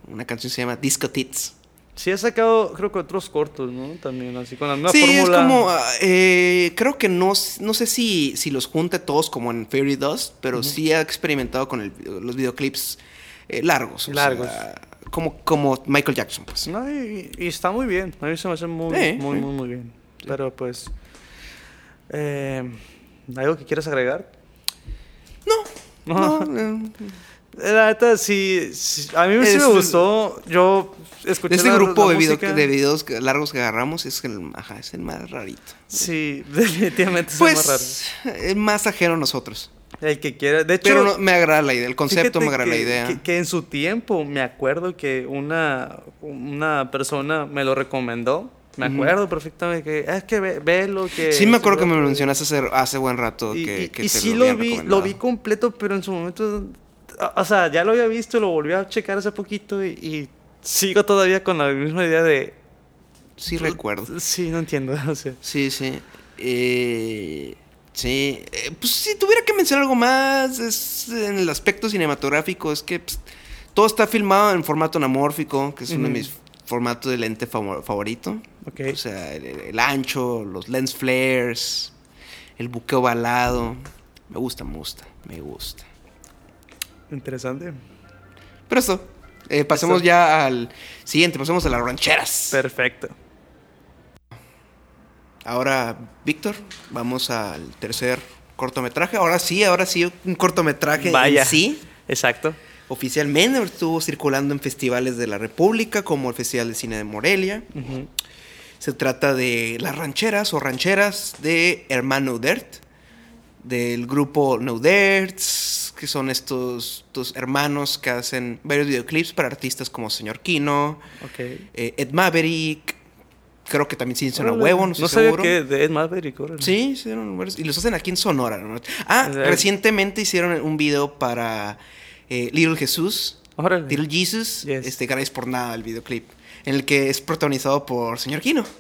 Una canción se llama Disco Tits. Sí ha sacado, creo que otros cortos, ¿no? También, así con la misma sí, fórmula. es como, ah, eh, creo que no, no sé si, si los junte todos como en Fairy Dust, pero sí ha experimentado con el- los videoclips eh, largos. o Largos. sea, como, como Michael Jackson, pues. No, y, y está muy bien. A mí se me hace muy, Sí, muy, sí. muy, muy bien. Pero pues. eh, ¿Algo que quieras agregar? No, No. eh, La neta, sí, sí, A mí sí Es- me gustó. Yo escuché. este la- grupo la de, video- de videos largos que agarramos es el, ajá, es el más rarito. Sí, definitivamente es el más Pues, raro. es más ajeno a nosotros. El que quiera. De hecho. Pero no- me agrada la idea, el concepto me agrada la idea. Que, que en su tiempo me acuerdo que una, una persona me lo recomendó. Me acuerdo perfectamente que es que ve, velo que Sí me acuerdo que me lo lo mencionaste hace, hace buen rato. y, que, y- que y te sí lo lo vi, lo vi completo, pero en su momento, o sea, ya lo había visto, lo volví a checar hace poquito y, y sigo todavía con la misma idea de, Sí recuerdo. sí, no entiendo, o sea, Sí, sí. Eh, sí. Eh, pues si tuviera que mencionar algo más, es en el aspecto cinematográfico, es que pues, todo está filmado en formato anamórfico, que es uno de mis formatos de lente favo- favorito. ok, O sea, el, el ancho, los lens flares, el buqueo balado. Me gusta, me gusta, me gusta. interesante, Pero esto, eh, pasemos ya al siguiente, pasemos a las rancheras. perfecto. Ahora, Víctor, vamos al tercer cortometraje. Ahora sí, ahora sí, un cortometraje Vaya. en sí. Exacto. Oficialmente estuvo circulando en festivales de la República, como el Festival de Cine de Morelia. Se trata de las rancheras o rancheras de Hermano Dert, del grupo No Derts, que son estos, estos hermanos que hacen varios videoclips para artistas como Señor Kino, eh, Ed Maverick, creo que también sí hicieron a Órale, huevo, no estoy sabía seguro. que de Ed Maverick, órale. Sí, hicieron y los hacen aquí en Sonora. ¿no? Ah, recientemente hicieron un video para eh, Little Jesús, Órale. Little Jesus, Yes. este, gracias por nada el videoclip, en el que es protagonizado por Señor Kino.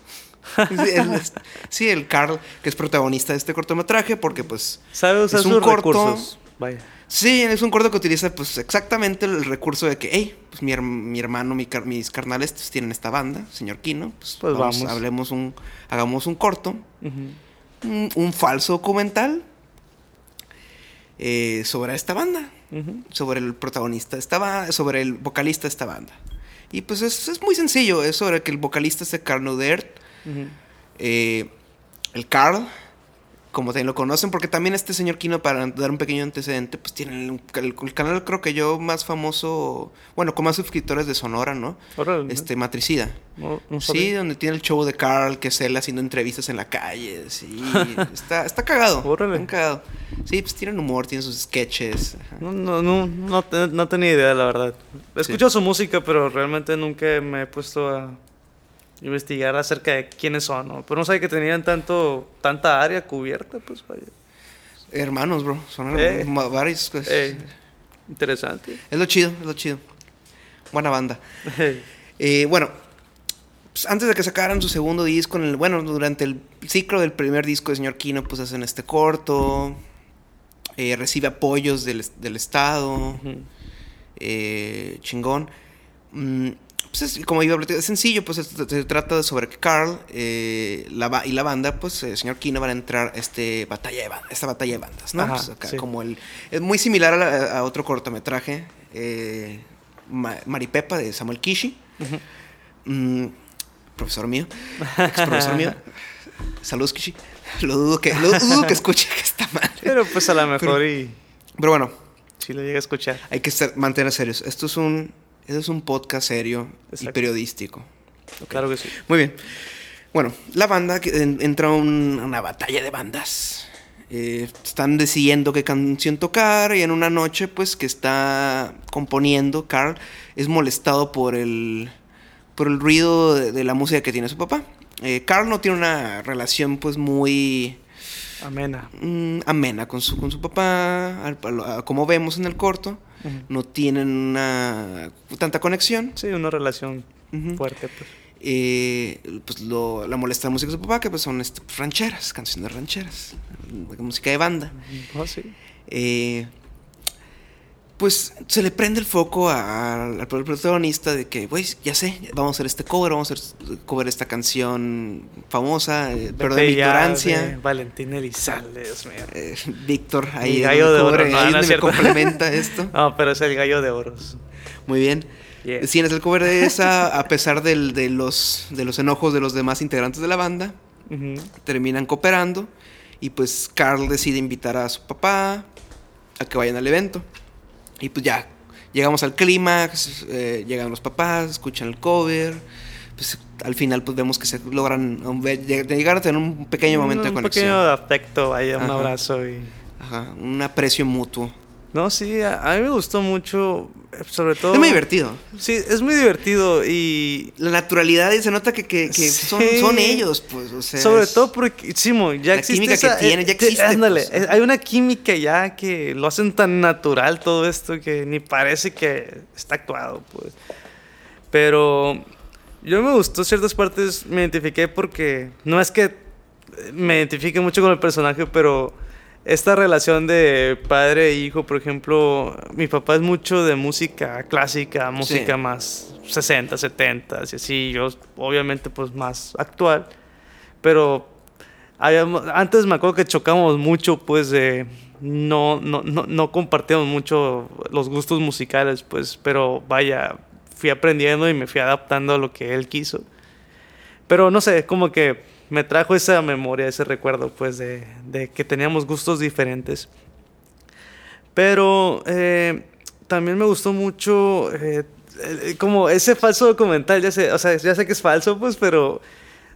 Sí, el, es- sí, el Carl, que es protagonista de este cortometraje, porque pues Sabe usar es un sus corto. recursos. Vaya. Sí, es un corto que utiliza pues exactamente el recurso de que, hey, pues mi, her- mi hermano, mi car- mis carnales pues, tienen esta banda, señor Kino, pues, Pues vamos, vamos. hablemos un, hagamos un corto, un falso documental eh, sobre esta banda, Sobre el protagonista de esta ba- sobre el vocalista de esta banda. Y pues es, es muy sencillo, es sobre que el vocalista es de Carl Nudert, Ujú. eh, el Carl, como también lo conocen, porque también este señor Kino, para dar un pequeño antecedente, pues tiene el, el- el canal creo que yo más famoso, bueno, con más suscriptores de Sonora, ¿no? Órale. Este, Matricida. No, no Sí, donde tiene el show de Carl, que es él haciendo entrevistas en la calle, sí, está, está cagado. Órale. está cagado. Sí, pues tienen humor, tienen sus sketches. ajá. No, no, no, no, no tenía idea, la verdad. Escucho su música, pero realmente nunca me he puesto a investigar acerca de quiénes son, ¿no? Pero no sabía que tenían tanto, tanta área cubierta, pues vaya. Hermanos, bro, son Eh. varios. pues. Eh, interesante. Es lo chido, es lo chido. Buena banda. Eh, bueno, pues antes de que sacaran su segundo disco, en el, bueno, durante el ciclo del primer disco de Señor Kino, pues hacen este corto, recibe apoyos del, del Estado, chingón. Mm, pues es, como iba a platicar, es sencillo, pues se, trata de sobre que Carl eh, la y la banda, pues el señor Kino van a entrar a este batalla de ban- esta batalla de bandas, ¿no? Ajá, Pues acá sí. como el, es muy similar a, la- a otro cortometraje, eh, Ma- Maripepa de Samuel Kishi, mm, profesor mío, ex profesor mío. Saludos Kishi. Lo dudo que, lo dudo que escuche esta madre. Pero pues a lo mejor y Pero bueno, si lo llega a escuchar. hay que ser, mantener serios. Esto es un, esto es un podcast serio y periodístico. Claro que sí. Muy bien. Bueno, la banda que en- entra a un- una batalla de bandas. Eh, están decidiendo qué canción tocar y en una noche, pues, que está componiendo, Carl es molestado por el, por el ruido de, de la música que tiene su papá. Eh, Carl no tiene una relación, pues, muy Amena. mm, amena con su, con su papá, al- al- a- como vemos en el corto. No tienen una, tanta conexión. Sí, una relación fuerte, pues. Eh, pues lo, la molesta la música de su papá, que pues son este, rancheras, canciones rancheras, música de banda. Oh, sí. Eh, pues se le prende el foco al, protagonista de que, güey, ya sé, vamos a hacer este cover, vamos a hacer cover esta canción famosa, eh, perdón ya ignorancia. de Valentín Elizalde, Dios mío. Eh, Víctor, ahí es gallo de oro, cubre, no, ahí no es me complementa esto. No, pero es el gallo de oros. Muy bien. Yeah. Sí, es el cover de esa, a pesar del- de, los, de los enojos de los demás integrantes de la banda. Terminan cooperando y pues Carl decide invitar a su papá a que vayan al evento. Y pues ya, llegamos al clímax, eh, llegan los papás, escuchan el cover, pues al final pues vemos que se logran llegar a tener un pequeño momento de un conexión. pequeño afecto, vaya, un Ajá. abrazo y... Ajá, un aprecio mutuo. No, sí, a, a mí me gustó mucho, sobre todo... Es muy divertido. Sí, es muy divertido y... La naturalidad y se nota que, que- que Sí. son, son ellos, pues, o sea, sobre es- todo porque, Simo, ya la existe química que tienen, ya eh, existe, Ándale, pues. eh, hay una química ya que lo hacen tan natural todo esto que ni parece que está actuado, pues. Pero yo me gustó ciertas partes, me identifiqué porque no es que me identifique mucho con el personaje, pero esta relación de padre e hijo, por ejemplo, mi papá es mucho de música clásica, música Sí. más 60, 70 y así, yo obviamente pues más actual, pero habíamos- antes me acuerdo que chocamos mucho pues de no, no, no, no compartíamos mucho los gustos musicales pues, pero vaya, fui aprendiendo y me fui adaptando a lo que él quiso. Pero no sé, como que me trajo esa memoria, ese recuerdo, pues, de, de que teníamos gustos diferentes. Pero eh, también me gustó mucho, eh, como ese falso documental, ya sé, o sea, ya sé que es falso, pues, pero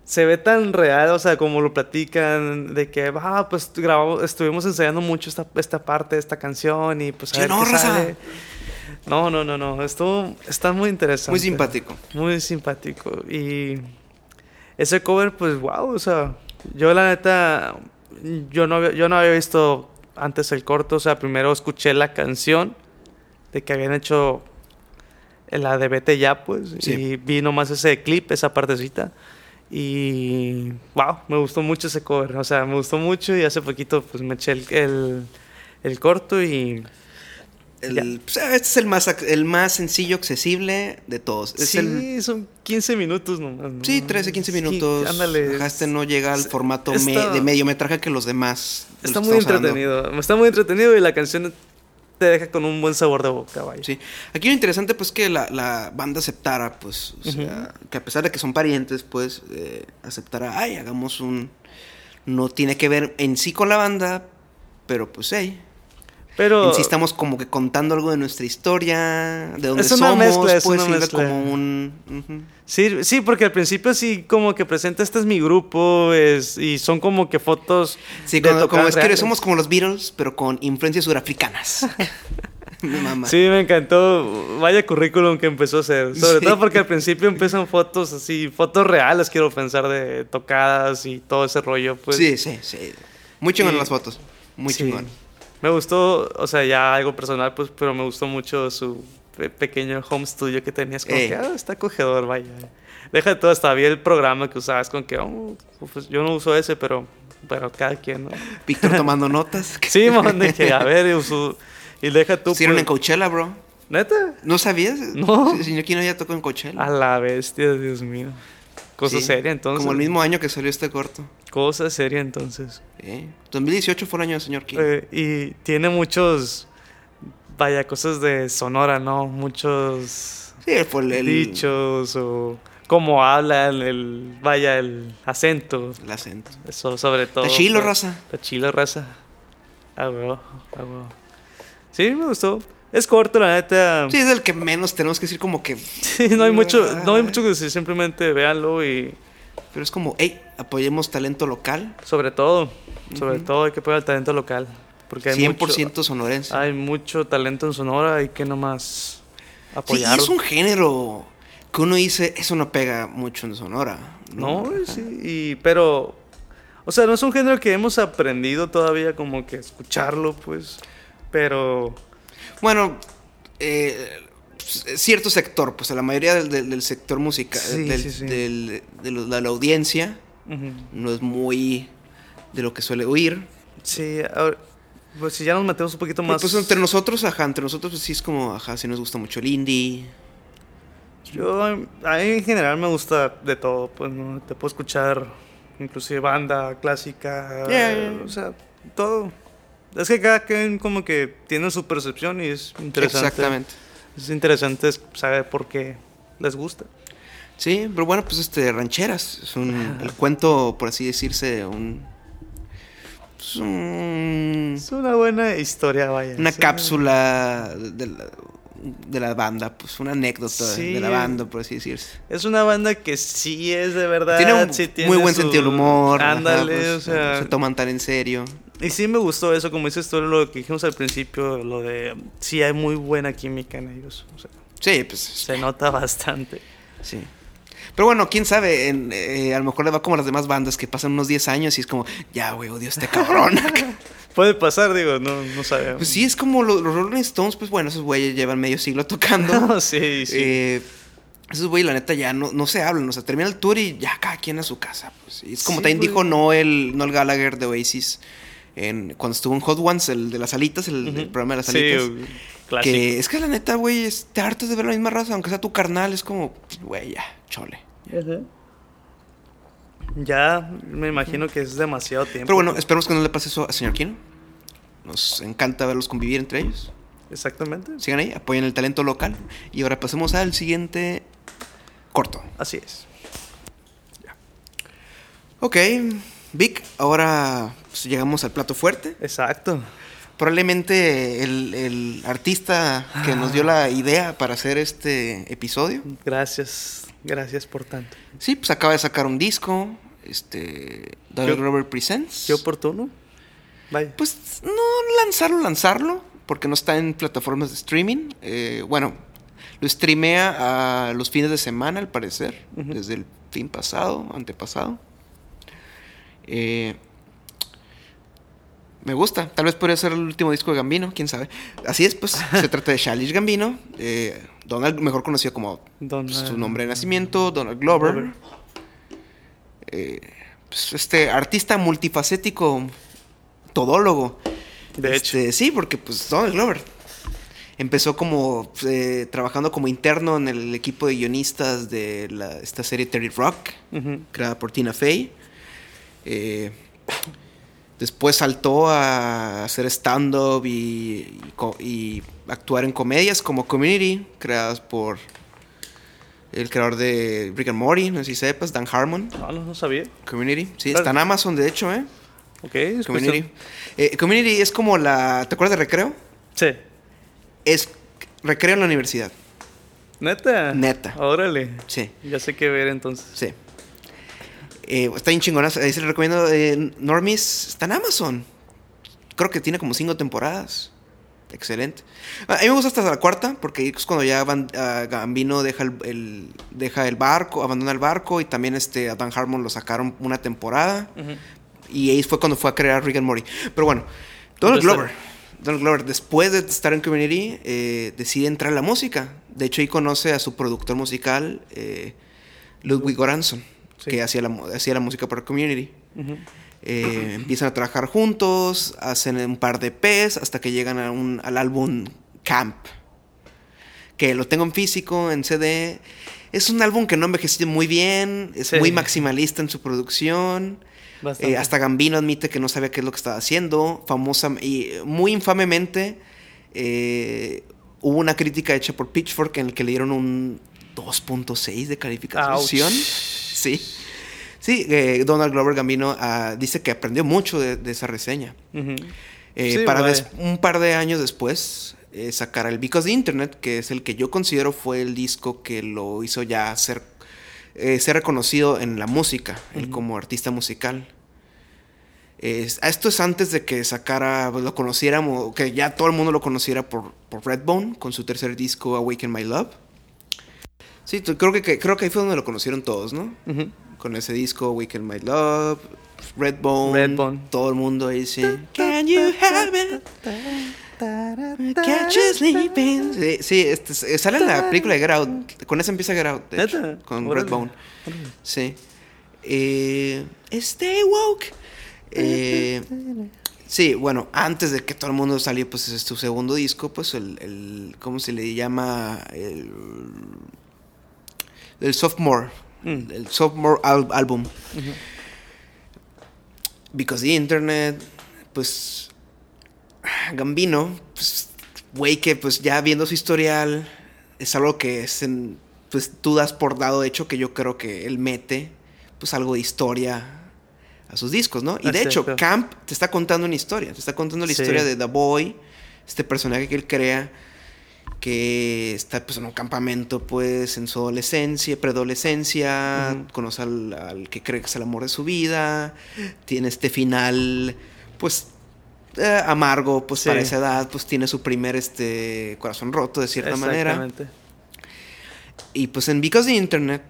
se ve tan real, o sea, como lo platican, de que, ah, pues grabamos, estuvimos ensayando mucho esta, esta parte de esta canción y pues a ver no, qué sale. No, no, no, no, esto está muy interesante. muy simpático. Muy simpático. Y ese cover, pues, wow, o sea, yo la neta, yo no, había, yo no había visto antes el corto, o sea, primero escuché la canción de que habían hecho la de Vete Ya, pues, Sí. y vi nomás ese clip, esa partecita. Y wow, me gustó mucho ese cover, o sea, me gustó mucho y hace poquito pues me eché el, el, el corto y El- pues, este es el más, el más sencillo, accesible de todos. Es sí, el, son 15 minutos nomás. ¿no? Sí, 13, 15 Sí, minutos. ándale. Ajá, este no llega al formato está- me- de mediometraje que los demás. de Está los muy hablando. entretenido. Está muy entretenido y la canción te deja con un buen sabor de boca, vaya. Sí. Aquí lo interesante, pues, que la, la banda aceptara, pues, o sea, que a pesar de que son parientes, pues, eh, aceptara, ay, hagamos un. No tiene que ver en sí con la banda, pero pues, hey. Pero En sí estamos como que contando algo de nuestra historia, de dónde Es una somos, mezcla, es una sirve mezcla. como un. sí, sí, porque al principio sí como que presenta este es mi grupo es, y son como que fotos Sí, de como, es que somos como los Beatles, pero con influencias surafricanas. Mi mamá. Sí, me encantó. Vaya currículum que empezó a hacer. Sobre Sí. todo porque al principio empiezan fotos así, fotos reales, quiero pensar, de tocadas y todo ese rollo. Pues, sí, sí, sí. Muy chingón las fotos. Muy Sí. chingón. Me gustó, o sea, ya algo personal, pues, pero me gustó mucho su pe- pequeño home studio que tenías. Como Eh. que, ah, está acogedor, vaya. Deja de todo, hasta había el programa que usabas con que, oh, pues yo no uso ese, pero, pero cada quien, ¿no? Víctor tomando notas. Sí, man, de que, a ver, uso, y deja tú. Hicieron pues, en Coachella, bro. ¿Neta? ¿No sabías? No. Señor Kino ya tocó en Coachella. A la bestia, Dios mío. Cosa Sí, seria, entonces. Como el mismo año que salió este corto. Cosa seria, entonces. Eh, 2018 fue el año del señor Kino. Eh, y tiene muchos, vaya, cosas de sonora, ¿no? Muchos sí, fue el, el- dichos o cómo hablan, el, vaya, el acento. el acento. Eso sobre todo. Está chilo, pues, raza. Está chilo, raza. Ah, huevo, ah. Sí, me gustó. Es corto, la neta. Sí, es el que menos tenemos que decir como que... Sí, no hay mucho, no hay mucho que decir, simplemente véanlo y Pero es como, hey, apoyemos talento local. Sobre todo, sobre todo hay que apoyar el talento local. Porque hay 100% mucho, sonorense. hay mucho talento en Sonora, hay que nomás Sí, y apoyarlo. es un género que uno dice, eso no pega mucho en Sonora. No, sí, y, pero, o sea, no es un género que hemos aprendido todavía como que escucharlo, pues, pero, Bueno, eh, cierto sector, pues la mayoría del, del- del sector musical, Sí, del- sí, sí. del- de, la audiencia, no es muy de lo que suele oír. sí, ahora, pues si ya nos metemos un poquito Pero, más, Pues entre nosotros, ajá, entre nosotros pues, sí es como, ajá, sí nos gusta mucho el indie. yo, a mí en general me gusta de todo, pues, ¿no? Te puedo escuchar inclusive banda clásica, yeah. o sea, todo. Es que cada quien como que tiene su percepción y es interesante. Exactamente. Es interesante saber por qué les gusta. Sí, pero bueno, pues este, rancheras. Es un, el cuento, por así decirse, un... es un- Es una buena historia, vaya. una Sí. cápsula de la, de la banda, pues una anécdota Sí. de la banda, por así decirse. Es una banda que sí es de verdad. Tiene un sí muy buen su- sentido del humor. ajá, Ándale, pues, o sea. Se toman tan en serio. Y sí me gustó eso, como dices tú, lo que dijimos al principio, lo de. Sí, hay muy buena química en ellos. O sea, Sí, pues se nota bastante. sí. Pero bueno, quién sabe, en, eh, a lo mejor le va como a las demás bandas que pasan unos 10 años y es como, ya, güey, odio a este cabrón. Puede pasar, digo, no, no sabemos. pues sí, es como lo- los Rolling Stones, pues bueno, esos güeyes llevan medio siglo tocando. sí, sí. Eh, esos güeyes, la neta, ya no, no se hablan. O sea, termina el tour y ya cada quien a su casa. Pues. Es como Sí, también güey. dijo Noel, Noel Gallagher de Oasis en, cuando estuvo en Hot Ones, el de las alitas, el, el Ujú. programa de las Sí, alitas. clásico. que es que la neta, güey, te hartas de ver la misma raza, aunque sea tu carnal, es como, güey, ya, chole. Ya me imagino que es demasiado tiempo. Pero bueno, esperemos que no le pase eso a señor Kino. Nos encanta verlos convivir entre ellos. Exactamente. Sigan ahí, apoyen el talento local. Y ahora pasemos al siguiente corto. Así es. Ok, Vic, ahora pues, llegamos al plato fuerte. Exacto. Probablemente el, el artista que nos dio la idea para hacer este episodio. Gracias. Gracias por tanto. Sí, pues acaba de sacar un disco. Este. Qué- Glover Presents. Qué oportuno. Vaya. Pues no lanzarlo, lanzarlo. Porque no está en plataformas de streaming. Eh, bueno, lo streamea a los fines de semana, al parecer. Desde el fin pasado, antepasado. Eh, me gusta. Tal vez podría ser el último disco de Gambino, quién sabe. Así es, pues. se trata de Shalish Gambino. eh, Donald, mejor conocido como pues, eh, su nombre de nacimiento, Donald Glover. Glover. Eh, pues, este artista multifacético, todólogo. De hecho. Este, sí, porque pues Donald Glover empezó como eh, trabajando como interno en el equipo de guionistas de la- esta serie Terry Rock, creada por Tina Fey. Eh, después saltó a hacer stand-up y, y co- y actuar en comedias como Community, creadas por el creador de Rick and Morty, no sé si sepas, Dan Harmon. No, no, no sabía. Community, sí, Claro. está en Amazon de hecho, ¿eh? Ok, es Community. Eh, community es como la. ¿Te acuerdas de Recreo? Sí. Es Recreo en la universidad. Neta. Neta. Órale. Sí, Ya sé qué ver entonces. sí. Eh, está bien chingona. Ahí se le recomiendo. eh, Normies está en Amazon. Creo que tiene como cinco temporadas. Excelente. A mí me gusta hasta la cuarta, porque es cuando ya Van- ah, Gambino deja el, el- deja el barco, abandona el barco, y también este, a Dan Harmon lo sacaron una temporada. Y ahí fue cuando fue a crear Rick and Morty. Pero bueno, Donald Glover. Donald Glover, después de estar en Community, eh, decide entrar a la música. De hecho, ahí conoce a su productor musical, Ludwig Goranson, Sí. que hacía la, hacía la música para Community. Eh, empiezan a trabajar juntos, hacen un par de P's hasta que llegan a un- al álbum Camp. Que lo tengo en físico, en CD. Es un álbum que no envejeció muy bien, es Sí. muy maximalista en su producción. Eh, hasta Gambino admite que no sabía qué es lo que estaba haciendo. Famosa y muy infamemente eh, hubo una crítica hecha por Pitchfork en el que le dieron un 2.6 de calificación. Ouch. Sí. Sí, eh, Donald Glover Gambino ah, dice que aprendió mucho de, de esa reseña. Eh, Sí, para des- un par de años después eh, sacar el Because the Internet, que es el que yo considero fue el disco que lo hizo ya ser eh, ser reconocido en la música, él como artista musical. Es- esto es antes de que sacara, pues, lo conociéramos, que ya todo el mundo lo conociera por, por Redbone, con su tercer disco Awaken My Love. Sí, creo que, que- creo que ahí fue donde lo conocieron todos, ¿no? Con ese disco Awaken My Love, Redbone, Redbone. todo el mundo ahí sí. Can you have it? Catch you sleeping. Sí, sí, este, s- sale en la película de Get Out. Con esa empieza Get Out, de hecho, ¿Neta? con. Redbone. Sí. Eh, stay woke. Eh, sí, bueno, antes de que todo el mundo saliera, pues es tu segundo disco, pues el, el ¿cómo se le llama? El, el sophomore. Mm. El sophomore al- álbum. Because the Internet, pues Gambino, pues güey que pues ya viendo su historial es algo que es en- pues tú das por dado hecho que yo creo que él mete pues algo de historia a sus discos, ¿no? Y de hecho. Camp te está contando una historia, te está contando la Sí. historia de The Boy, este personaje que él crea que está pues en un campamento pues en su adolescencia, preadolescencia, Ujú. conoce al, al que cree que es el amor de su vida, tiene este final pues eh, amargo pues Sí. para esa edad, pues tiene su primer este corazón roto de cierta manera. Exactamente. Y pues en Because the Internet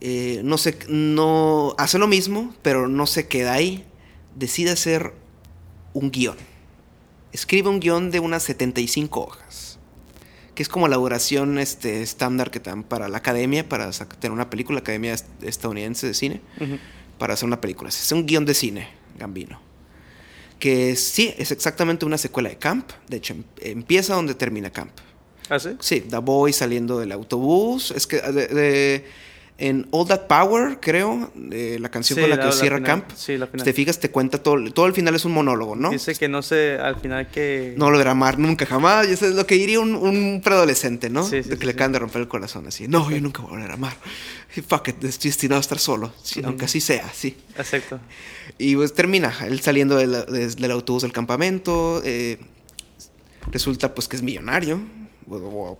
eh, no sé, no hace lo mismo, pero no se queda ahí. Decide hacer un guion. Escribe un guion de unas 75 hojas. Que es como la duración este, estándar que te dan para la academia, para tener una película, la Academia Est- Estadounidense de Cine, para hacer una película. Es un guion de cine, Gambino. Que sí, es exactamente una secuela de Camp. De hecho, em- empieza donde termina Camp. ¿Ah, sí? Sí, The Boy saliendo del autobús. Es que de- de- en All That Power, creo, la canción Sí, con la la- que la cierra final. Camp. Sí, la Si te fijas, te cuenta todo. Todo el final es un monólogo, ¿no? Dice que no sé al final que... No lo de amar nunca, jamás. Y eso es lo que diría un, un preadolescente, ¿no? Sí, sí, de que le acaban de romper el corazón así. No, yo nunca voy a volver a amar. Fuck it, estoy destinado a estar solo. Ujú. Aunque así sea, sí. Exacto. Y pues termina él saliendo del autobús del campamento. eh, resulta pues que es millonario.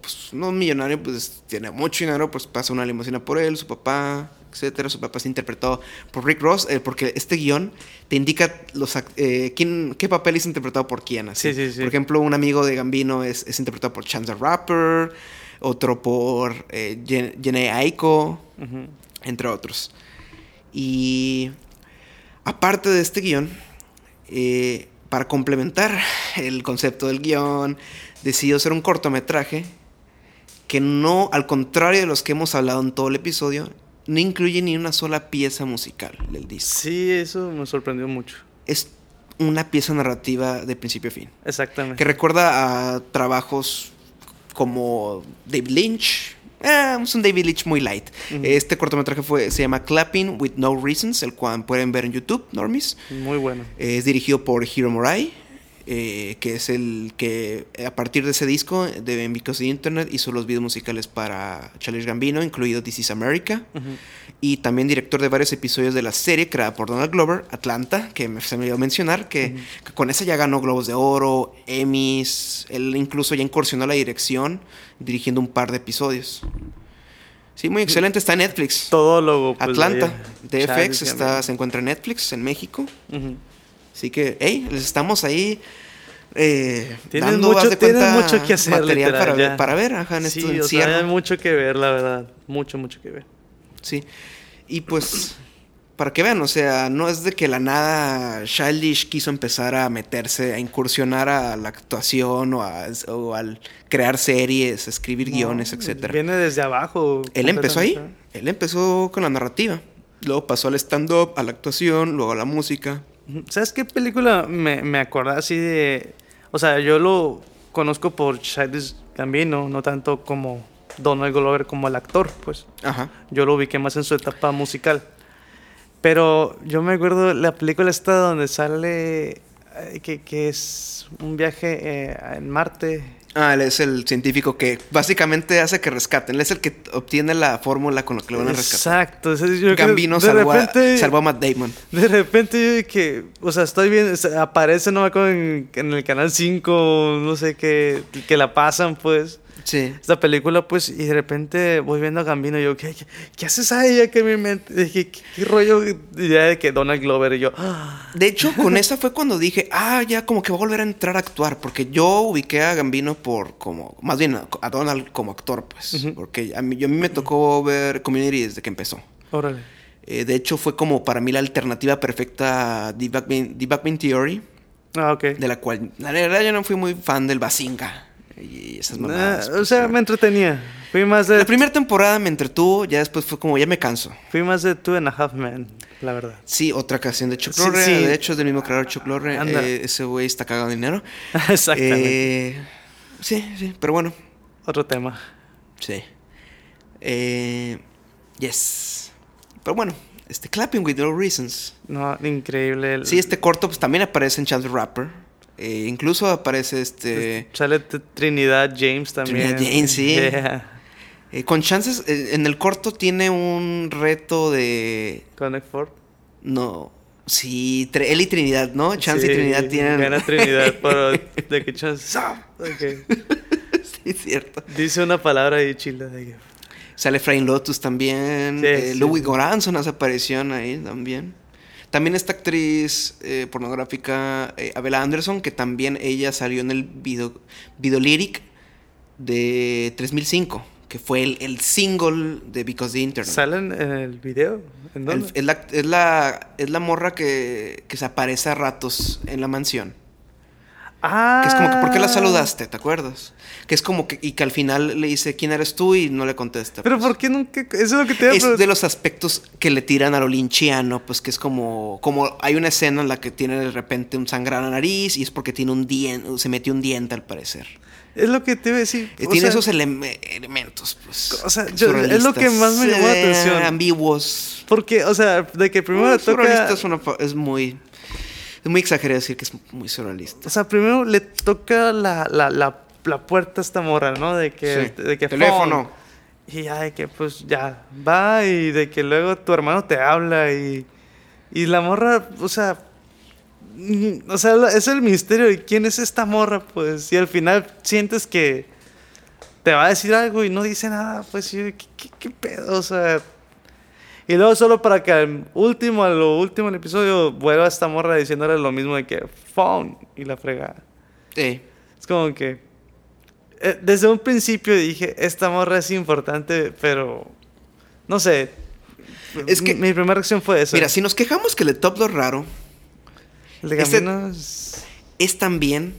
Pues no millonario, pues tiene mucho dinero, pues pasa una limusina por él, su papá, etcétera. Su papá es interpretado por Rick Ross, eh, porque este guion te indica los eh, quién, qué papel es interpretado por quién. Así. Sí, sí, sí. Por ejemplo, un amigo de Gambino es, es interpretado por Chance the Rapper, otro por eh, Jen- Jhené Aiko entre otros. Y aparte de este guion, eh, para complementar el concepto del guion, decidió hacer un cortometraje que no, al contrario de los que hemos hablado en todo el episodio, no incluye ni una sola pieza musical del disco. Sí, eso me sorprendió mucho. Es una pieza narrativa de principio a fin. Exactamente. Que recuerda a trabajos como David Lynch. Eh, es un David Lynch muy light. Este cortometraje fue, se llama Clapping with No Reasons, el cual pueden ver en YouTube, Normis. Muy bueno. Es dirigido por Hiro Murai, eh, que es el que a partir de ese disco de Because the Internet hizo los videos musicales para Charles Gambino, incluido This is America. Y también director de varios episodios de la serie creada por Donald Glover, Atlanta, que me, se me olvidó mencionar, que, que con esa ya ganó Globos de Oro, Emmys, él incluso ya incursionó a la dirección, dirigiendo un par de episodios. Sí, muy excelente, está en Netflix. Todólogo. pues, Atlanta. TFX, Chales, está, se encuentra en Netflix, en México. Así que, hey, les estamos ahí eh, Tienen dando, mucho- de cuenta, mucho que hacer, material literal, para, ver, para ver, ajá, en Sí, este o sea, hay mucho que ver, la verdad. Mucho, mucho que ver. Sí. Y pues, para que vean, o sea, no es de que la nada Childish quiso empezar a meterse, a incursionar a la actuación o, a- o al crear series, escribir guiones, etcétera. Viene desde abajo. Él empezó ahí, él empezó con la narrativa. Luego pasó al stand-up, a la actuación, luego a la música. ¿Sabes qué película me, me acordaba así de... O sea, yo lo conozco por Childish Gambino, no tanto como Donald Glover como el actor, pues. Ajá. Yo lo ubiqué más en su etapa musical. Pero yo me acuerdo la película esta donde sale que, que es un viaje eh, en Marte. Ah, él es el científico que básicamente hace que rescaten. Él es el que obtiene la fórmula con la que lo van a rescatar. Exacto. yo Gambino de salvó, a, repente- salvó a Matt Damon. De repente yo que, o sea, estoy sea, aparece, no me acuerdo, en, en el canal 5, no sé qué, que la pasan, pues. Sí. esta película, pues, y de repente voy viendo a Gambino y yo, ¿qué, qué, qué haces ahí? Ya que mi mente, dije, ¿qué, qué rollo? Ya de que Donald Glover y yo, "Ah". De hecho, con esa fue cuando dije, ah, ya como que va a volver a entrar a actuar, porque yo ubiqué a Gambino por como, más bien a, Donald como actor, pues, porque a mí, yo, a mí me tocó ver Community desde que empezó. órale. Eh, de hecho, fue como para mí la alternativa perfecta a The Back Bend- The Back Bend Theory, Ah, ok. de la cual, la verdad, yo no fui muy fan del Basinga y esas mamadas. o pues, sea, me entretenía. Fui más de, La primera temporada me entretuvo, ya después fue como, ya me canso. fui más de Two and a Half Men, la verdad. Sí, otra canción de Chuck Lorre, sí. de hecho es del mismo creador Chuck Lorre, eh, ese güey está cagado en dinero. Exactamente. Eh, sí, sí, pero bueno, Otro tema. sí. Eh, yes. Pero bueno, este Clapping with No Reasons. No, increíble. el- Sí, este corto pues también aparece en Chance Rapper. Eh, incluso aparece este... Sale Trinidad James también. Trinidad James, sí. Yeah. eh, con chances, eh, en el corto tiene un reto de... Connect Four. No, sí, él y Trinidad, ¿no? Chance y Trinidad tienen... Gana Trinidad, pero de que Chance. Ok. sí, es cierto. Dice una palabra ahí chila. De que... Sale Frain Lotus también. Sí, eh, sí. Louis Goranson hace aparición ahí también. También esta actriz eh, pornográfica, eh, Abela Anderson, que también ella salió en el video, video lyric de 3005, que fue el, el single de Because the Internet. ¿Salen en el video? ¿En El- dónde? es, la, es, la, es la morra que, que se aparece a ratos en la mansión. Ah. Que es como que, ¿por qué la saludaste? ¿Te acuerdas? Que es como que, y que al final le dice, ¿quién eres tú? Y no le contesta. Pero pues. ¿por qué nunca? Eso es lo que te Es de los aspectos que le tiran a lo linchiano, pues que es como, como hay una escena en la que tiene de repente un sangrado en la nariz y es porque tiene un diente, se metió un diente al parecer. Es lo que te iba a decir. Eh, o tiene sea, esos elemen- elementos, pues. O sea, yo- es lo que más me llamó la atención. ambiguos. Porque, o sea, de que primero toca. es, una es muy. Es muy exagerado decir que es muy surrealista. O sea, primero le toca la, la, la, la puerta a esta morra, ¿no? De que, Sí. de que Teléfono. phone. Y ya de que pues ya va y de que luego tu hermano te habla y, y la morra, o sea, mm, o sea, es el misterio de quién es esta morra, pues, y al final sientes que te va a decir algo y no dice nada, pues, y yo, ¿qué, qué, qué pedo? O sea, y luego solo para que al último, a lo último del episodio, vuelva esta morra diciéndole lo mismo de que phone y la frega. Eh, Es como que eh, desde un principio dije, esta morra es importante, pero no sé. Es que- mi, primera reacción fue esa. mira, si nos quejamos que el Top lo raro El de este- es- es también,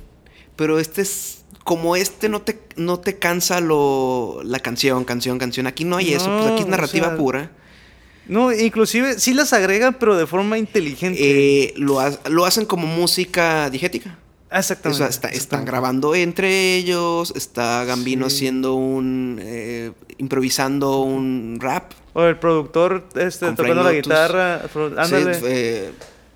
pero este es como este no te, no te cansa lo, la canción, canción, canción. Aquí no hay eso, pues aquí es narrativa o sea, pura. No, inclusive sí las agregan, pero de forma inteligente. Eh, lo, ha- lo hacen como música digética. Exactamente. O sea, está- están grabando entre ellos, está Gambino Sí. haciendo un... eh, improvisando un rap. O el productor este, Con tocando la Lotus. guitarra. pro- Ándale. Sí, eh,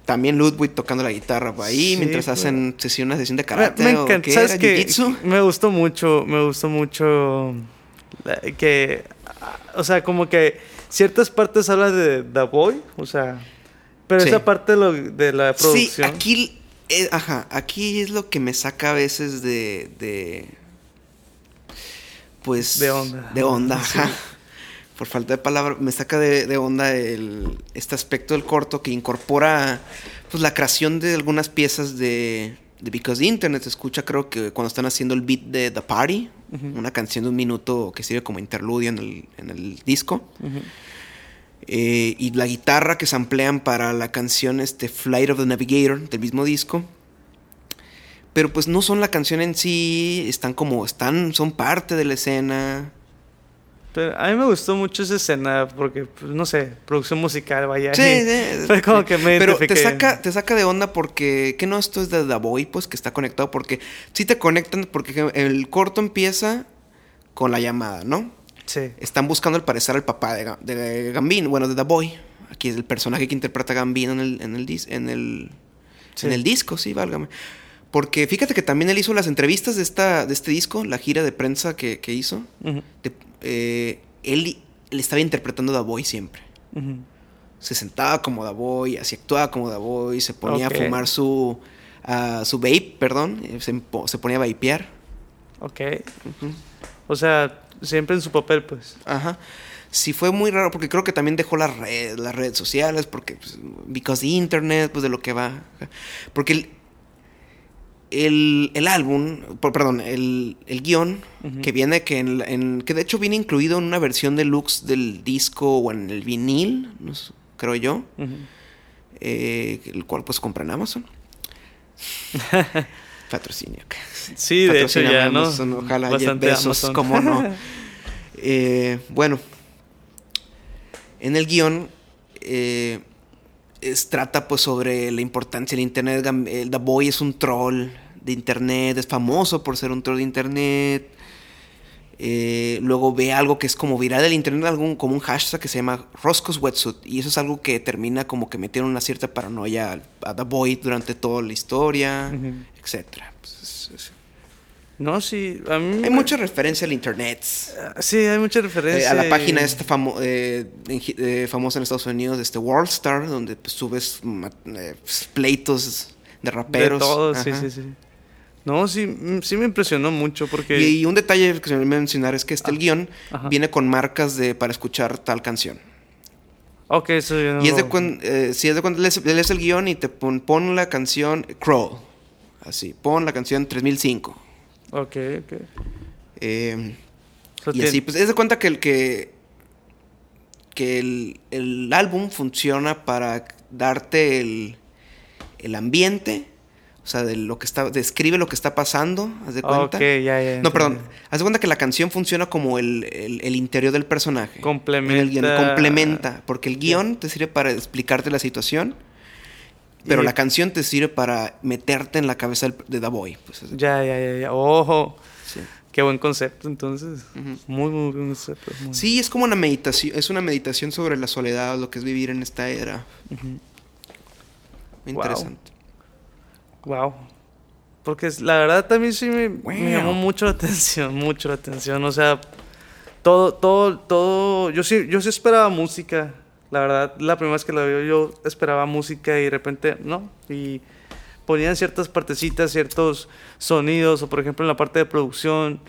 también Ludwig tocando la guitarra por ahí Sí, mientras hacen sesión, una sesión de Me, karate me encanta. qué ¿Sabes qué? Me gustó mucho, me gustó mucho que, o sea, como que ciertas partes hablan de The Boy, o sea, pero Sí. esa parte de, lo- de la Sí, producción. aquí, eh, ajá, aquí es lo que me saca a veces de, de pues, De onda. de onda, Sí. ajá. Por falta de palabra, me saca de, de onda el, este aspecto del corto que incorpora, pues, la creación de algunas piezas de, de Because the Internet. Se escucha, creo que cuando están haciendo el beat de The Party, Una canción de un minuto que sirve como interludio en el, en el disco. Eh, y la guitarra que se emplean para la canción este Flight of the Navigator del mismo disco. Pero pues no son la canción en sí, están como están, son parte de la escena. Pero a mí me gustó mucho esa escena porque, pues, no sé, producción musical, vaya. Sí, sí, Fue como que me Pero te saca, te saca de onda porque que no esto es de The Boy, pues que está conectado porque sí te conectan porque el corto empieza con la llamada, ¿no? Sí. Están buscando al parecer al papá de, de Gambino, bueno, de The Boy. Aquí es el personaje que interpreta a Gambino en el, en el, dis- en el, Sí. en el disco, sí, válgame. Porque fíjate que también él hizo las entrevistas de, esta, de este disco, la gira de prensa que, que hizo. De- eh, él le estaba interpretando a Boy siempre. Se sentaba como The Boy, así actuaba como The Boy, se ponía a fumar su, su vape, perdón, eh, se, se ponía a vapear. Ok. O sea, siempre en su papel, pues. Ajá. Sí fue muy raro porque creo que también dejó las redes, las redes sociales porque pues, because the internet, pues de lo que va. Porque el, el, álbum, perdón, el, el guion que viene, que, en, en- que de hecho viene incluido en una versión deluxe del disco o en el vinil, no sé, creo yo, eh, el cual pues compra en Amazon. Patrocinio. Sí, de hecho ya, ¿no? Ojalá Bastante Bezos, Amazon. cómo no. Eh, bueno, en el guion eh, es- trata pues sobre la importancia del internet. El The Boy es un troll de internet, es famoso por ser un troll de internet. Eh, luego ve algo que es como viral del internet, algún, como un hashtag que se llama Roscoe's Wetsuit. Y eso es algo que termina como que metieron una cierta paranoia a The Boy durante toda la historia, Ujú. etcétera. Pues, es- es- No, sí, a mí... hay mucha referencia al internet. Sí, hay mucha Eh, referencia. a la página esta famo- eh, eh, famosa en Estados Unidos, este Worldstar, donde pues, subes eh, pues, pleitos de raperos. De todo, sí, Ajá. sí, sí. No, sí, mm, sí me impresionó mucho porque... Y, un detalle que se me olvidó mencionar es que este el guion Ajá. viene con marcas de para escuchar tal canción. Ok, eso yo no Y es de cuando, si es de cuando lees, lees el guion y te pon, pon la canción Crawl. Así, pon la canción 3005. Ok, ok. Eh, sea, y así, pues, es de cuenta que el que. que el, el álbum funciona para darte el, el ambiente. O sea, de lo que está. describe lo que está pasando. ¿Haz de cuenta? Ok, ya, ya. No, perdón. Haz de cuenta que la canción funciona como el, el- el interior del personaje. Complementa. En el guion, complementa. Porque el guion te sirve para explicarte la situación. Pero Y- la canción te sirve para meterte en la cabeza de The Boy. Pues, Ya, ya, ya, ya. Ojo. sí. Qué buen concepto, entonces. Ujú. Muy, muy buen concepto. muy- Sí, es como una meditación, es una meditación sobre la soledad, lo que es vivir en esta era. Ujú. Muy Wow. interesante. Wow. Porque la verdad también sí me, Wow. me llamó mucho la atención, mucho la atención. O sea, todo, todo, todo. Yo sí, yo sí esperaba música. La verdad, la primera vez que la veo, yo esperaba música y de repente, no. Y ponían ciertas partecitas, ciertos sonidos, o por ejemplo en la parte de producción.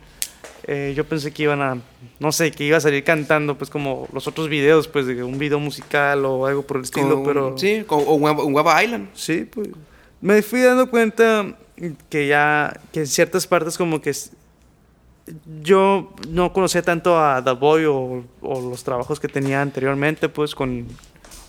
eh, yo pensé que iban a, no sé, que iba a salir cantando, pues como los otros videos, pues de un video musical o algo por el estilo, pero... Sí, o Guava un Guava Island. Sí, pues. Me fui dando cuenta que ya, que en ciertas partes como que yo no conocía tanto a The Boy o, o los trabajos que tenía anteriormente, pues con...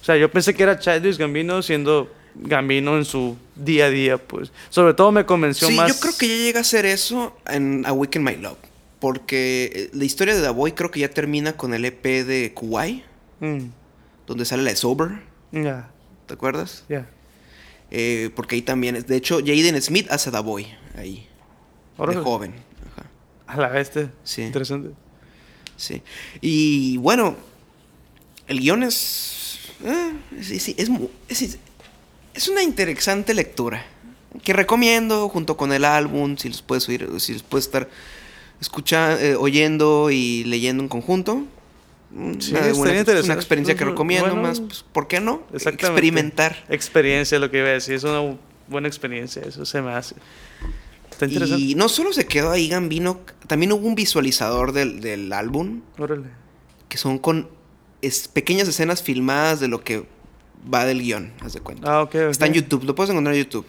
O sea, yo pensé que era Childish Gambino siendo Gambino en su día a día, pues. Sobre todo me convenció Sí, más... yo creo que ya llega a ser eso en A Week in My Love. Porque eh, la historia de The Boy creo que ya termina con el EP de Kuwait, Mm, donde sale la de Sober, Ya, ¿te acuerdas? ya. Eh, porque ahí también es. De hecho, Jaden Smith hace The Boy ahí, de joven. A la bestia. Sí. Interesante. sí. Y bueno, el guion es. eh, sí, sí, es, mu- es, es una interesante lectura. Que recomiendo junto con el álbum, si los puedes oír, si los puedes estar escuchando, oyendo y leyendo en conjunto. Mm, Sí, una, estaría una- experiencia que recomiendo bueno, más. Pues, ¿Por qué no? Experimentar. Experiencia, lo que iba a decir. Es una buena experiencia, eso se me hace. Está interesante. Y no solo se quedó ahí Gambino, también hubo un visualizador del, del álbum Órale. que son con es- pequeñas escenas filmadas de lo que va del guion, haz de cuenta. Ah, ok, ok. Está en YouTube, lo puedes encontrar en YouTube.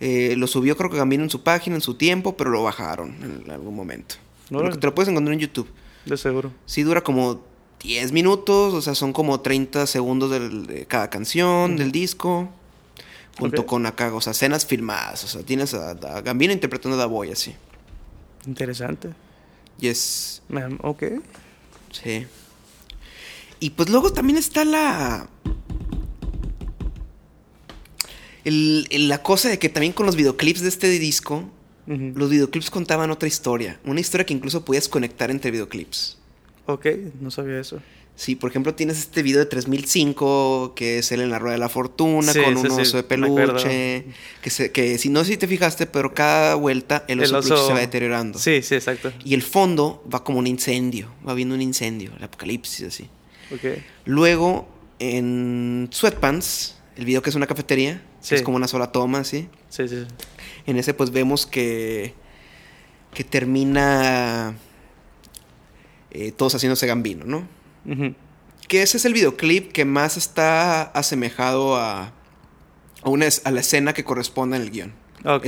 Eh, lo subió creo que Gambino en su página, en su tiempo, pero lo bajaron en algún momento. Órale. Te lo puedes encontrar en YouTube. De seguro. Sí dura como 10 minutos, o sea, son como 30 segundos del- de cada canción del disco. Junto con acá, o sea, escenas filmadas. O sea, tienes a, a Gambino interpretando a Da Boy así. Interesante. Y es. Me- Ok. Sí. Y pues luego también está la. el- el- la cosa de que también con los videoclips de este disco, los videoclips contaban otra historia. Una historia que incluso podías conectar entre videoclips. Ok, no sabía eso. Sí, por ejemplo, tienes este video de 3005, que es él en la rueda de la fortuna, Sí, con sí, un sí, oso de peluche. Que, se, que si no sé si te fijaste, pero cada vuelta el oso, de peluche se va deteriorando. Sí, sí, exacto. Y el fondo va como un incendio, va viendo un incendio, el apocalipsis así. Ok. Luego, en Sweatpants, el video que es una cafetería, que es como una sola toma, así. Sí, sí. En ese, pues vemos que. que termina. eh, todos haciéndose Gambino, ¿no? Que ese es el videoclip que más está asemejado a, a, una, a la escena que corresponde en el guion.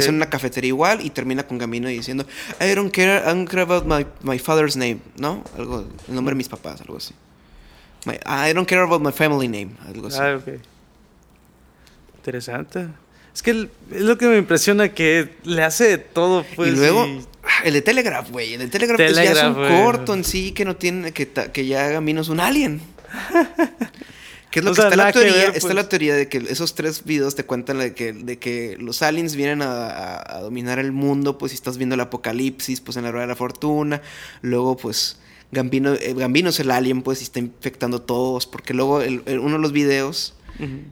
Es en una cafetería igual y termina con Gambino diciendo I don't care, I don't care about my, my father's name, ¿no? Algo, el nombre de mis papás, algo así. My- I don't care about my family name, algo así. Ah, ok. Interesante. Es que es lo que me impresiona que le hace de todo, pues. y luego, y- el de Telegraph, güey. El de Telegraph, pues, ya es un corto en sí que no tiene, que, que ya Gambino es un alien. Que es lo O que sea, está la que teoría, está pues. la teoría de que esos tres videos te cuentan de que, de que los aliens vienen a, a- a dominar el mundo, pues si estás viendo el apocalipsis, pues en la rueda de la fortuna, luego pues Gambino, eh, Gambino es el alien, pues y está infectando a todos, porque luego el- el- uno de los videos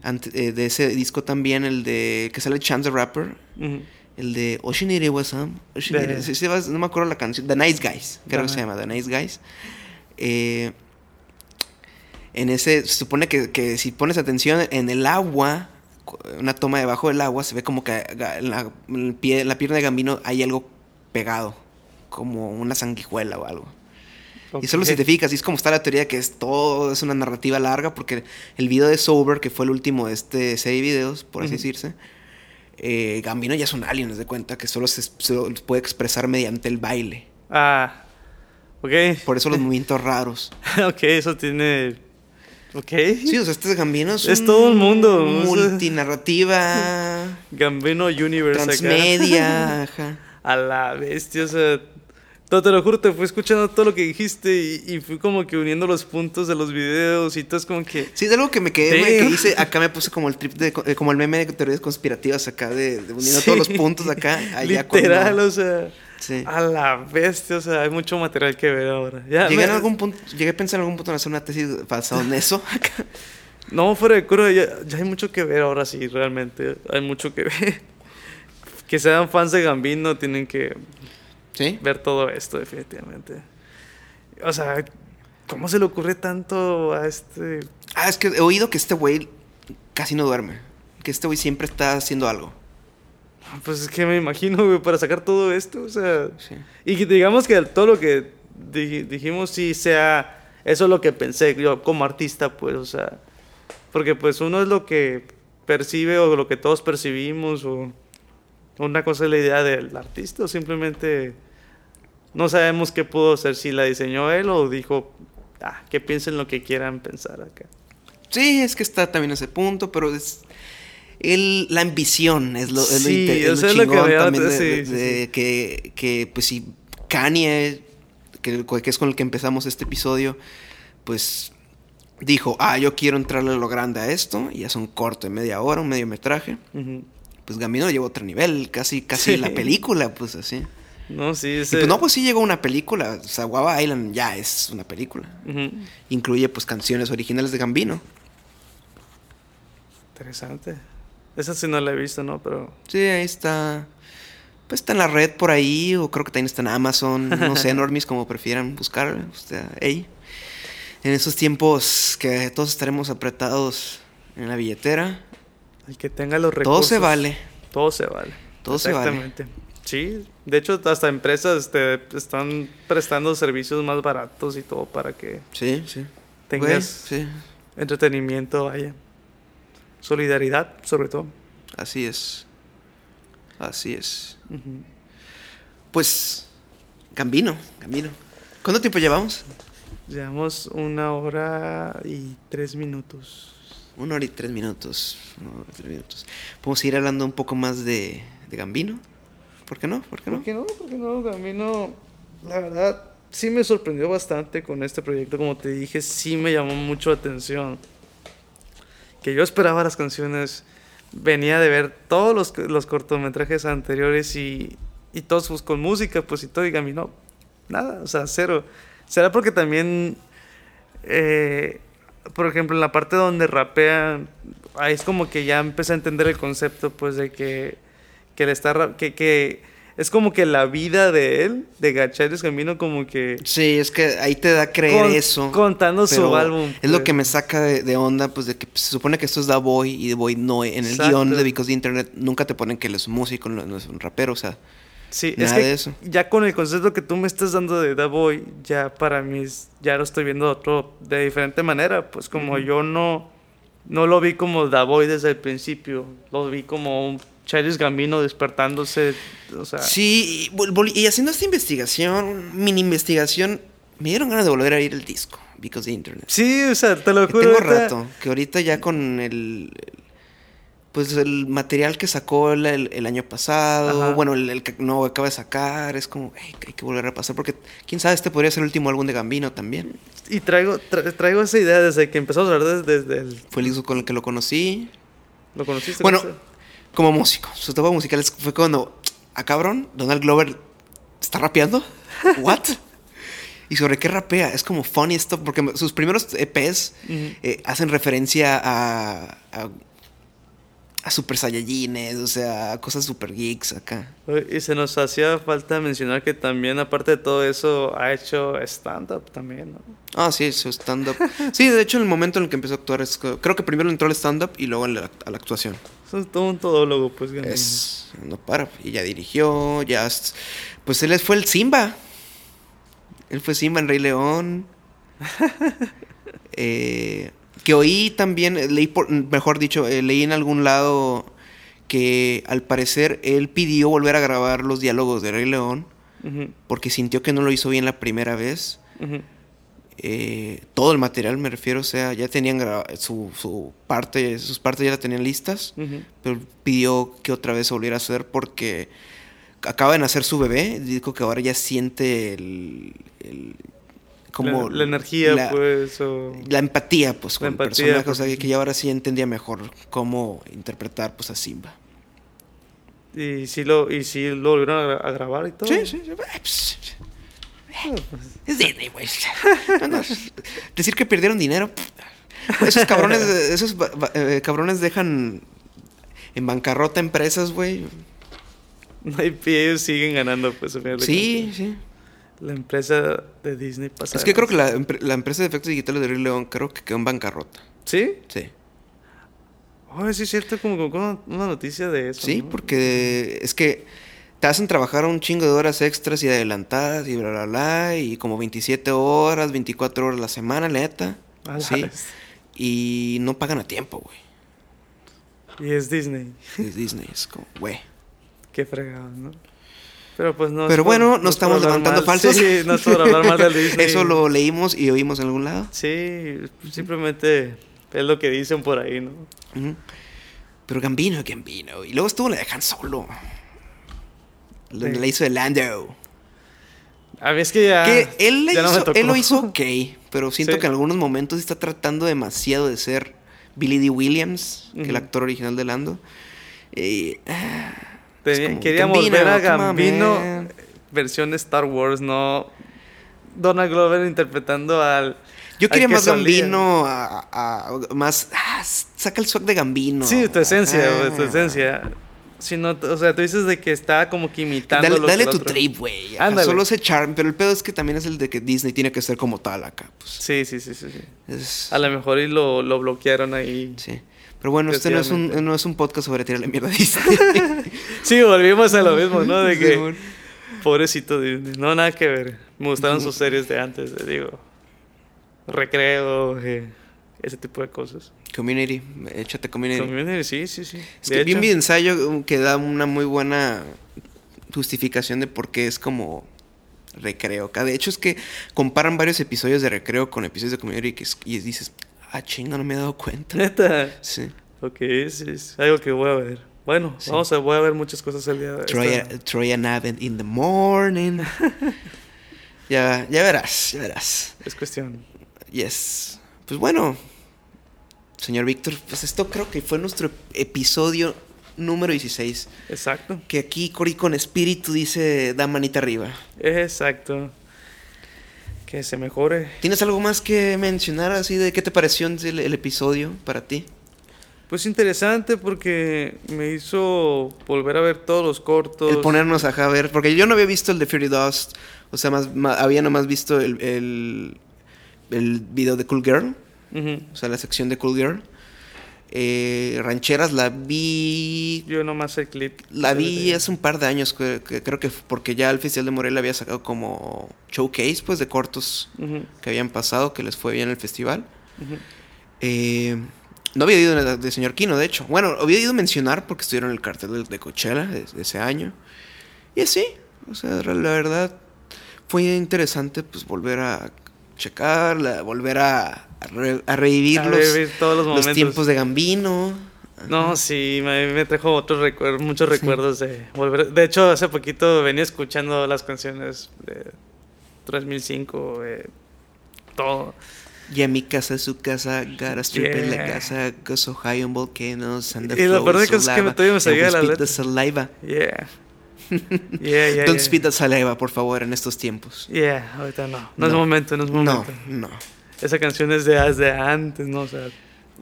ante- eh, de ese disco también, el de que sale Chance the Rapper, ujú. El de Oshinire Wasam. Oshinire, De- no me acuerdo la canción. The Nice Guys, creo que se llama The Nice Guys. Eh, en ese, se supone que, que si pones atención en el agua, una toma debajo del agua, se ve como que en la, en pie, la pierna de Gambino hay algo pegado, como una sanguijuela o algo. Y solo si te fijas, y es como está la teoría que es todo, es una narrativa larga, porque el video de Sober, que fue el último de este serie de videos, por así decirse, eh, Gambino ya es un alien, haz de cuenta, que solo se, puede expresar mediante el baile. Ah, ok. Por eso los movimientos raros. ok, eso tiene. Ok. Sí, o sea, este Gambino es, todo el mundo. Multinarrativa, Gambino Universe acá. transmedia, ajá. A la bestia, o sea. No, te lo juro, te fui escuchando todo lo que dijiste y, y fui como que uniendo los puntos de los videos y todo es como que. Sí, es algo que me quedé, güey, que hice, acá me puse como el trip de, de- como el meme de teorías conspirativas acá, de, de uniendo Sí. todos los puntos acá. allá Literal, cuando- o sea. Sí. A la bestia, o sea, hay mucho material que ver ahora. Ya, Llegué, me- en algún punto, llegué a pensar en algún punto en hacer una tesis basada en eso. acá. No, fuera de cura, ya, ya hay mucho que ver ahora sí, realmente. Hay mucho que ver. Que sean fans de Gambino tienen que ¿Sí? ver todo esto, definitivamente. O sea, ¿cómo se le ocurre tanto a este? Ah, es que he oído que este güey casi no duerme. Que este güey siempre está haciendo algo. Pues es que me imagino, güey, para sacar todo esto, o sea... Sí. Y que digamos que todo lo que di- dijimos sí sea... Eso es lo que pensé yo como artista, pues, o sea... Porque pues uno es lo que percibe o lo que todos percibimos o... Una cosa es la idea del artista o simplemente... No sabemos qué pudo ser, si la diseñó él o dijo... Ah, que piensen lo que quieran pensar acá. Sí, es que está también ese punto, pero es. El, la ambición es lo, es lo, Sí, inte- es lo es lo que también de, sí, de- sí, de que, que, pues si Kanye, que, que es con el que empezamos este episodio, pues dijo, ah, yo quiero entrarle a lo grande a esto, y es un corto de media hora, un medio metraje, Ujú. Pues Gambino llevó a otro nivel, casi, casi Sí. la película, pues así. No, sí, Y ese... pues no, pues sí llegó una película, o sea, Guava Island ya es una película. Incluye pues canciones originales de Gambino. Interesante. Esa sí no la he visto, ¿no? Pero... Sí, ahí está. Pues está en la red por ahí, o creo que también está en Amazon, no sé, normis como prefieran buscar. Sea, ahí. En esos tiempos que todos estaremos apretados en la billetera, El que tenga los todo recursos. se vale. Todo se vale. Todo se vale. Exactamente. Sí, de hecho hasta empresas te están prestando servicios más baratos y todo para que Sí, sí. tengas Güey, sí, entretenimiento, vaya. Solidaridad, sobre todo. así es. Así es. Pues, Gambino, Gambino. ¿Cuánto tiempo llevamos? Llevamos una hora y tres minutos. Una hora y tres minutos. Hora y tres minutos. Podemos seguir hablando un poco más de, de Gambino. ¿Por qué no? ¿Por qué no? ¿Por qué no? ¿Por qué no? A mí no. La verdad, sí me sorprendió bastante con este proyecto. Como te dije, sí me llamó mucho la atención. Que yo esperaba las canciones. Venía de ver todos los, los cortometrajes anteriores y, y todos con música, pues y todo. Y a mí no. Nada, o sea, cero. ¿Será porque también. eh, por ejemplo, en la parte donde rapean, ahí es como que ya empecé a entender el concepto, pues, de que, que le está que, que es como que la vida de él, de Gachares Camino, como que Sí, es que ahí te da a creer Con- eso. contando su álbum, Es lo pues. que me saca de, de onda, pues de que se supone que esto es Da Boy y The Boy no. En el Exacto. guion de Because the Internet nunca te ponen que él es un músico, no, no es un rapero, o sea. Sí, Nada es que de eso. ya con el concepto que tú me estás dando de The Boy, ya para mí ya lo estoy viendo otro de diferente manera, pues como yo no no lo vi como The Boy desde el principio, lo vi como un Childish Gambino despertándose, o sea, Sí, y, haciendo esta investigación, mini investigación, me dieron ganas de volver a ir el disco, because the internet. sí, o sea, te lo Que juro. tengo ahorita- rato, que ahorita ya con el, pues el material que sacó el, el- el año pasado, Ajá. bueno, el, el que no acaba de sacar, es como, "Ey, que hay que volver a pasar, porque quién sabe, este podría ser el último álbum de Gambino también. Y traigo tra- traigo esa idea desde que empezamos a hablar desde, desde el Fue el disco con el que lo conocí. lo conociste. Bueno, ¿Cómo se- como músico, su etapa musical es- fue cuando, ah cabrón, Donald Glover está rapeando. ¿What? ¿Y sobre qué rapea? Es como funny esto, porque sus primeros EPs eh, hacen referencia a, a, a Super Saiyajines, o sea, cosas super geeks acá. Y se nos hacía falta mencionar que también, aparte de todo eso, ha hecho stand-up también, ¿no? Ah, sí, su stand-up. Sí, de hecho, en el momento en el que empezó a actuar, es, creo que primero entró al stand-up y luego a la, a la actuación. Es todo un todólogo, pues. Es, no para. Y ya dirigió, ya. es- Pues él fue el Simba. Él fue Simba en Rey León. Eh, que oí también, eh, leí por, mejor dicho, eh, leí en algún lado que al parecer él pidió volver a grabar los diálogos de Rey León porque sintió que no lo hizo bien la primera vez. Eh, todo el material me refiero, o sea, ya tenían su, su parte, sus partes ya la tenían listas pero pidió que otra vez se volviera a hacer porque acaba de nacer su bebé. Dijo que ahora ya siente el. el- como la, la energía, la, pues, o... la empatía, pues, con La el empatía, personaje. O pues. sea, que ya ahora sí entendía mejor cómo interpretar pues, a Simba. Y sí lo, y sí lo volvieron a, gra- a grabar y todo. Sí, sí, sí. Eh, pues, Ah, pues, Es Disney, güey. No, no, Decir que perdieron dinero. Esos cabrones, esos eh, cabrones dejan en bancarrota empresas, güey. No hay pie, siguen ganando, pues, al final de Sí, sí. La empresa de Disney pasa. Es que creo que la, empre- la empresa de efectos digitales de Rey León creo que quedó en bancarrota. ¿Sí? Sí. Oh, sí es cierto, como, como una- noticia de eso. Sí, ¿no? porque es que te hacen trabajar un chingo de horas extras y adelantadas y bla, bla, bla. Y como 27 horas, 24 horas a la semana, neta. A la Sí. vez. Y no pagan a tiempo, güey. Y es Disney. Es Disney, es como, güey. Qué fregado, ¿no? Pero pues no. es Pero por- bueno, no estamos levantando mal. falsos. Sí, no es por hablar mal del Disney. Eso lo leímos y oímos en algún lado. Sí, simplemente es lo que dicen por ahí, ¿no? Pero Gambino, Gambino. Y luego estuvo la de Han Solo. Sí. la hizo de Lando. A mí es que ya. que él, le ya no me hizo- tocó. él lo hizo ok, pero siento Sí. que en algunos momentos está tratando demasiado de ser Billy D. Williams, que el Ujú. actor original de Lando. Y, ah, como, queríamos Gambino, ver a Gambino man. versión Star Wars, no Donald Glover interpretando al. Yo al quería que más. Gambino, a- a- a- más... ah, saca el swag de Gambino. Sí, tu esencia, Ah. tu esencia. Si no, o sea, tú dices de que está como que imitando Dale, dale tu trip, güey. Solo ese charm, pero el pedo es que también es el de que Disney tiene que ser como tal acá. Pues. Sí, sí, sí, sí. sí. Es- A lo mejor y lo, lo bloquearon ahí. sí. Pero bueno, este no es, un, no es un podcast sobre tirarle mierda a Disney. Sí, volvimos a lo mismo, ¿no? De que. Simón. Pobrecito Disney. No, nada que ver. Me gustaron sus series de antes, eh, digo. Recreo, eh, ese tipo de cosas. Community, échate Community. Community, sí, sí, sí. Es De que vi video ensayo um, que da una muy buena justificación de por qué es como recreo. acá. De hecho, es que comparan varios episodios de recreo con episodios de Community que es- y dices, ah, chinga, no me he dado cuenta. Neta. Sí. Ok, sí, es algo que voy a ver. Bueno, Sí. vamos a, voy a ver muchas cosas el día de esta- Troy and Aven in the morning. ya, ya verás, ya verás. Es cuestión. Yes. Pues bueno, señor Víctor, pues esto creo que fue nuestro episodio número 16. Exacto. Que aquí Cori con espíritu dice da manita arriba. Exacto. Que se mejore. ¿Tienes algo más que mencionar así de qué te pareció el, el episodio para ti? Pues interesante porque me hizo volver a ver todos los cortos. El ponernos a ver, porque yo no había visto el de Fury Dust, o sea, más, había nomás visto el, el, el video de Cool Girl, o sea, la sección de Cool Girl. Eh, Rancheras la vi. Yo nomás el clip. La vi hace un par de años, que, que creo que porque ya el Festival de Morelia había sacado como showcase, pues, de cortos que habían pasado, que les fue bien el festival. Eh, no había ido de, señor Kino, de hecho. Bueno, había ido a mencionar porque estuvieron en el cartel de, Coachella de, de ese año. Y así, o sea, la verdad fue interesante pues volver a checar, la- volver a, a re- a revivir, A los, todos los tiempos de Gambino. No, sí, me, me trajo otros recuerdos, muchos recuerdos de volver. De hecho, hace poquito venía escuchando las canciones de 3005, eh, todo. Y a mi casa, su casa, got a strip en la casa, goes so high on volcanoes and the Y la verdad es que todavía me we la letra. the saliva. Yeah. Yeah, yeah, Don't spit the saliva, por favor, en estos tiempos. Yeah, ahorita no. No, es momento, no es momento. No, no. Esa canción es de, de antes, ¿no? O sea,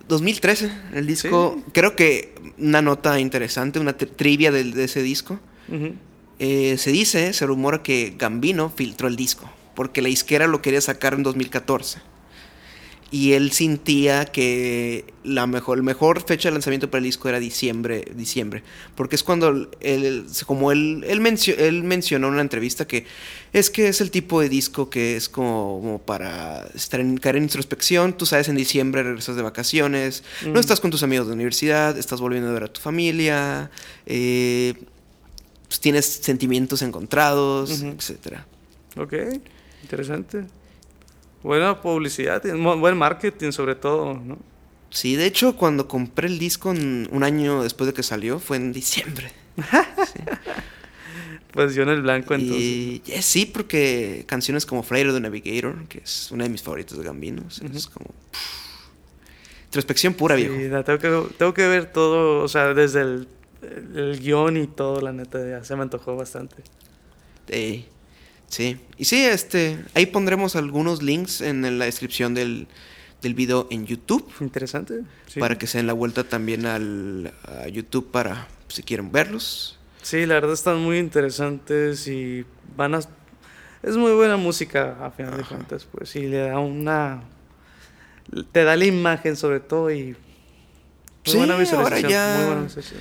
2013, el disco. Creo que una nota interesante, una tri- trivia del- de, ese disco. ujú. Eh, se dice, se rumora que Gambino filtró el disco. Porque la isquera lo quería sacar en 2014. Y él sentía que la mejor, la mejor fecha de lanzamiento para el disco era diciembre, diciembre. Porque es cuando él, como él, él, mencio- él mencionó en una entrevista que es que es el tipo de disco que es como, como para estar en, caer en introspección. Tú sabes, en diciembre regresas de vacaciones, no Mm. estás con tus amigos de universidad, estás volviendo a ver a tu familia, eh, pues tienes sentimientos encontrados, Ujú. etcétera. Ok, interesante. Buena publicidad, buen marketing sobre todo, ¿no? Sí, de hecho, cuando compré el disco un año después de que salió, fue en diciembre. Pues yo en el blanco entonces. Y sí, porque canciones como Flyer the Navigator, que es una de mis favoritas de Gambino, o sea, es como... pff, introspección pura, viejo. Sí, la tengo, que, tengo que ver todo, o sea, desde el, guion y todo, la neta, ya se me antojó bastante. Eh, sí. Y sí, este, ahí pondremos algunos links en la descripción del, del video en YouTube. Interesante. Sí. Para que se den la vuelta también al, a YouTube para si quieren verlos. Sí, la verdad están muy interesantes y van a... Es muy buena música a final de cuentas, pues, y le da una... Te da la imagen sobre todo y... Muy Sí, buena ahora visualización. ya- Muy buena visualización.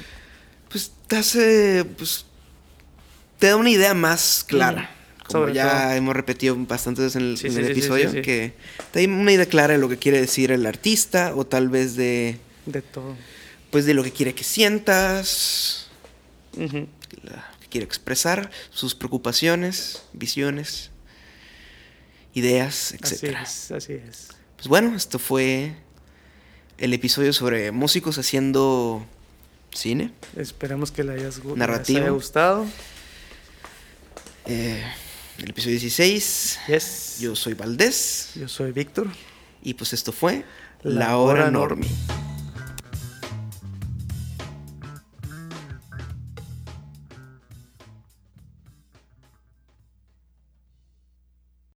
Pues te hace, pues, te da una idea más clara. Como Sobre ya todo. hemos repetido bastantes veces en el, Sí, en sí, el sí, sí, episodio, que te da una idea clara de lo que quiere decir el artista o tal vez de, De todo. pues, de lo que quiere que sientas, la- que quiere expresar, sus preocupaciones, visiones, ideas, Así etcétera. es, así es. Pues bueno, esto fue el episodio sobre músicos haciendo cine. Esperemos que le hayas les haya gustado. Eh, el episodio 16. Yes. Yo soy Valdés. Yo soy Víctor. Y pues esto fue La La Hora Hora. Normie.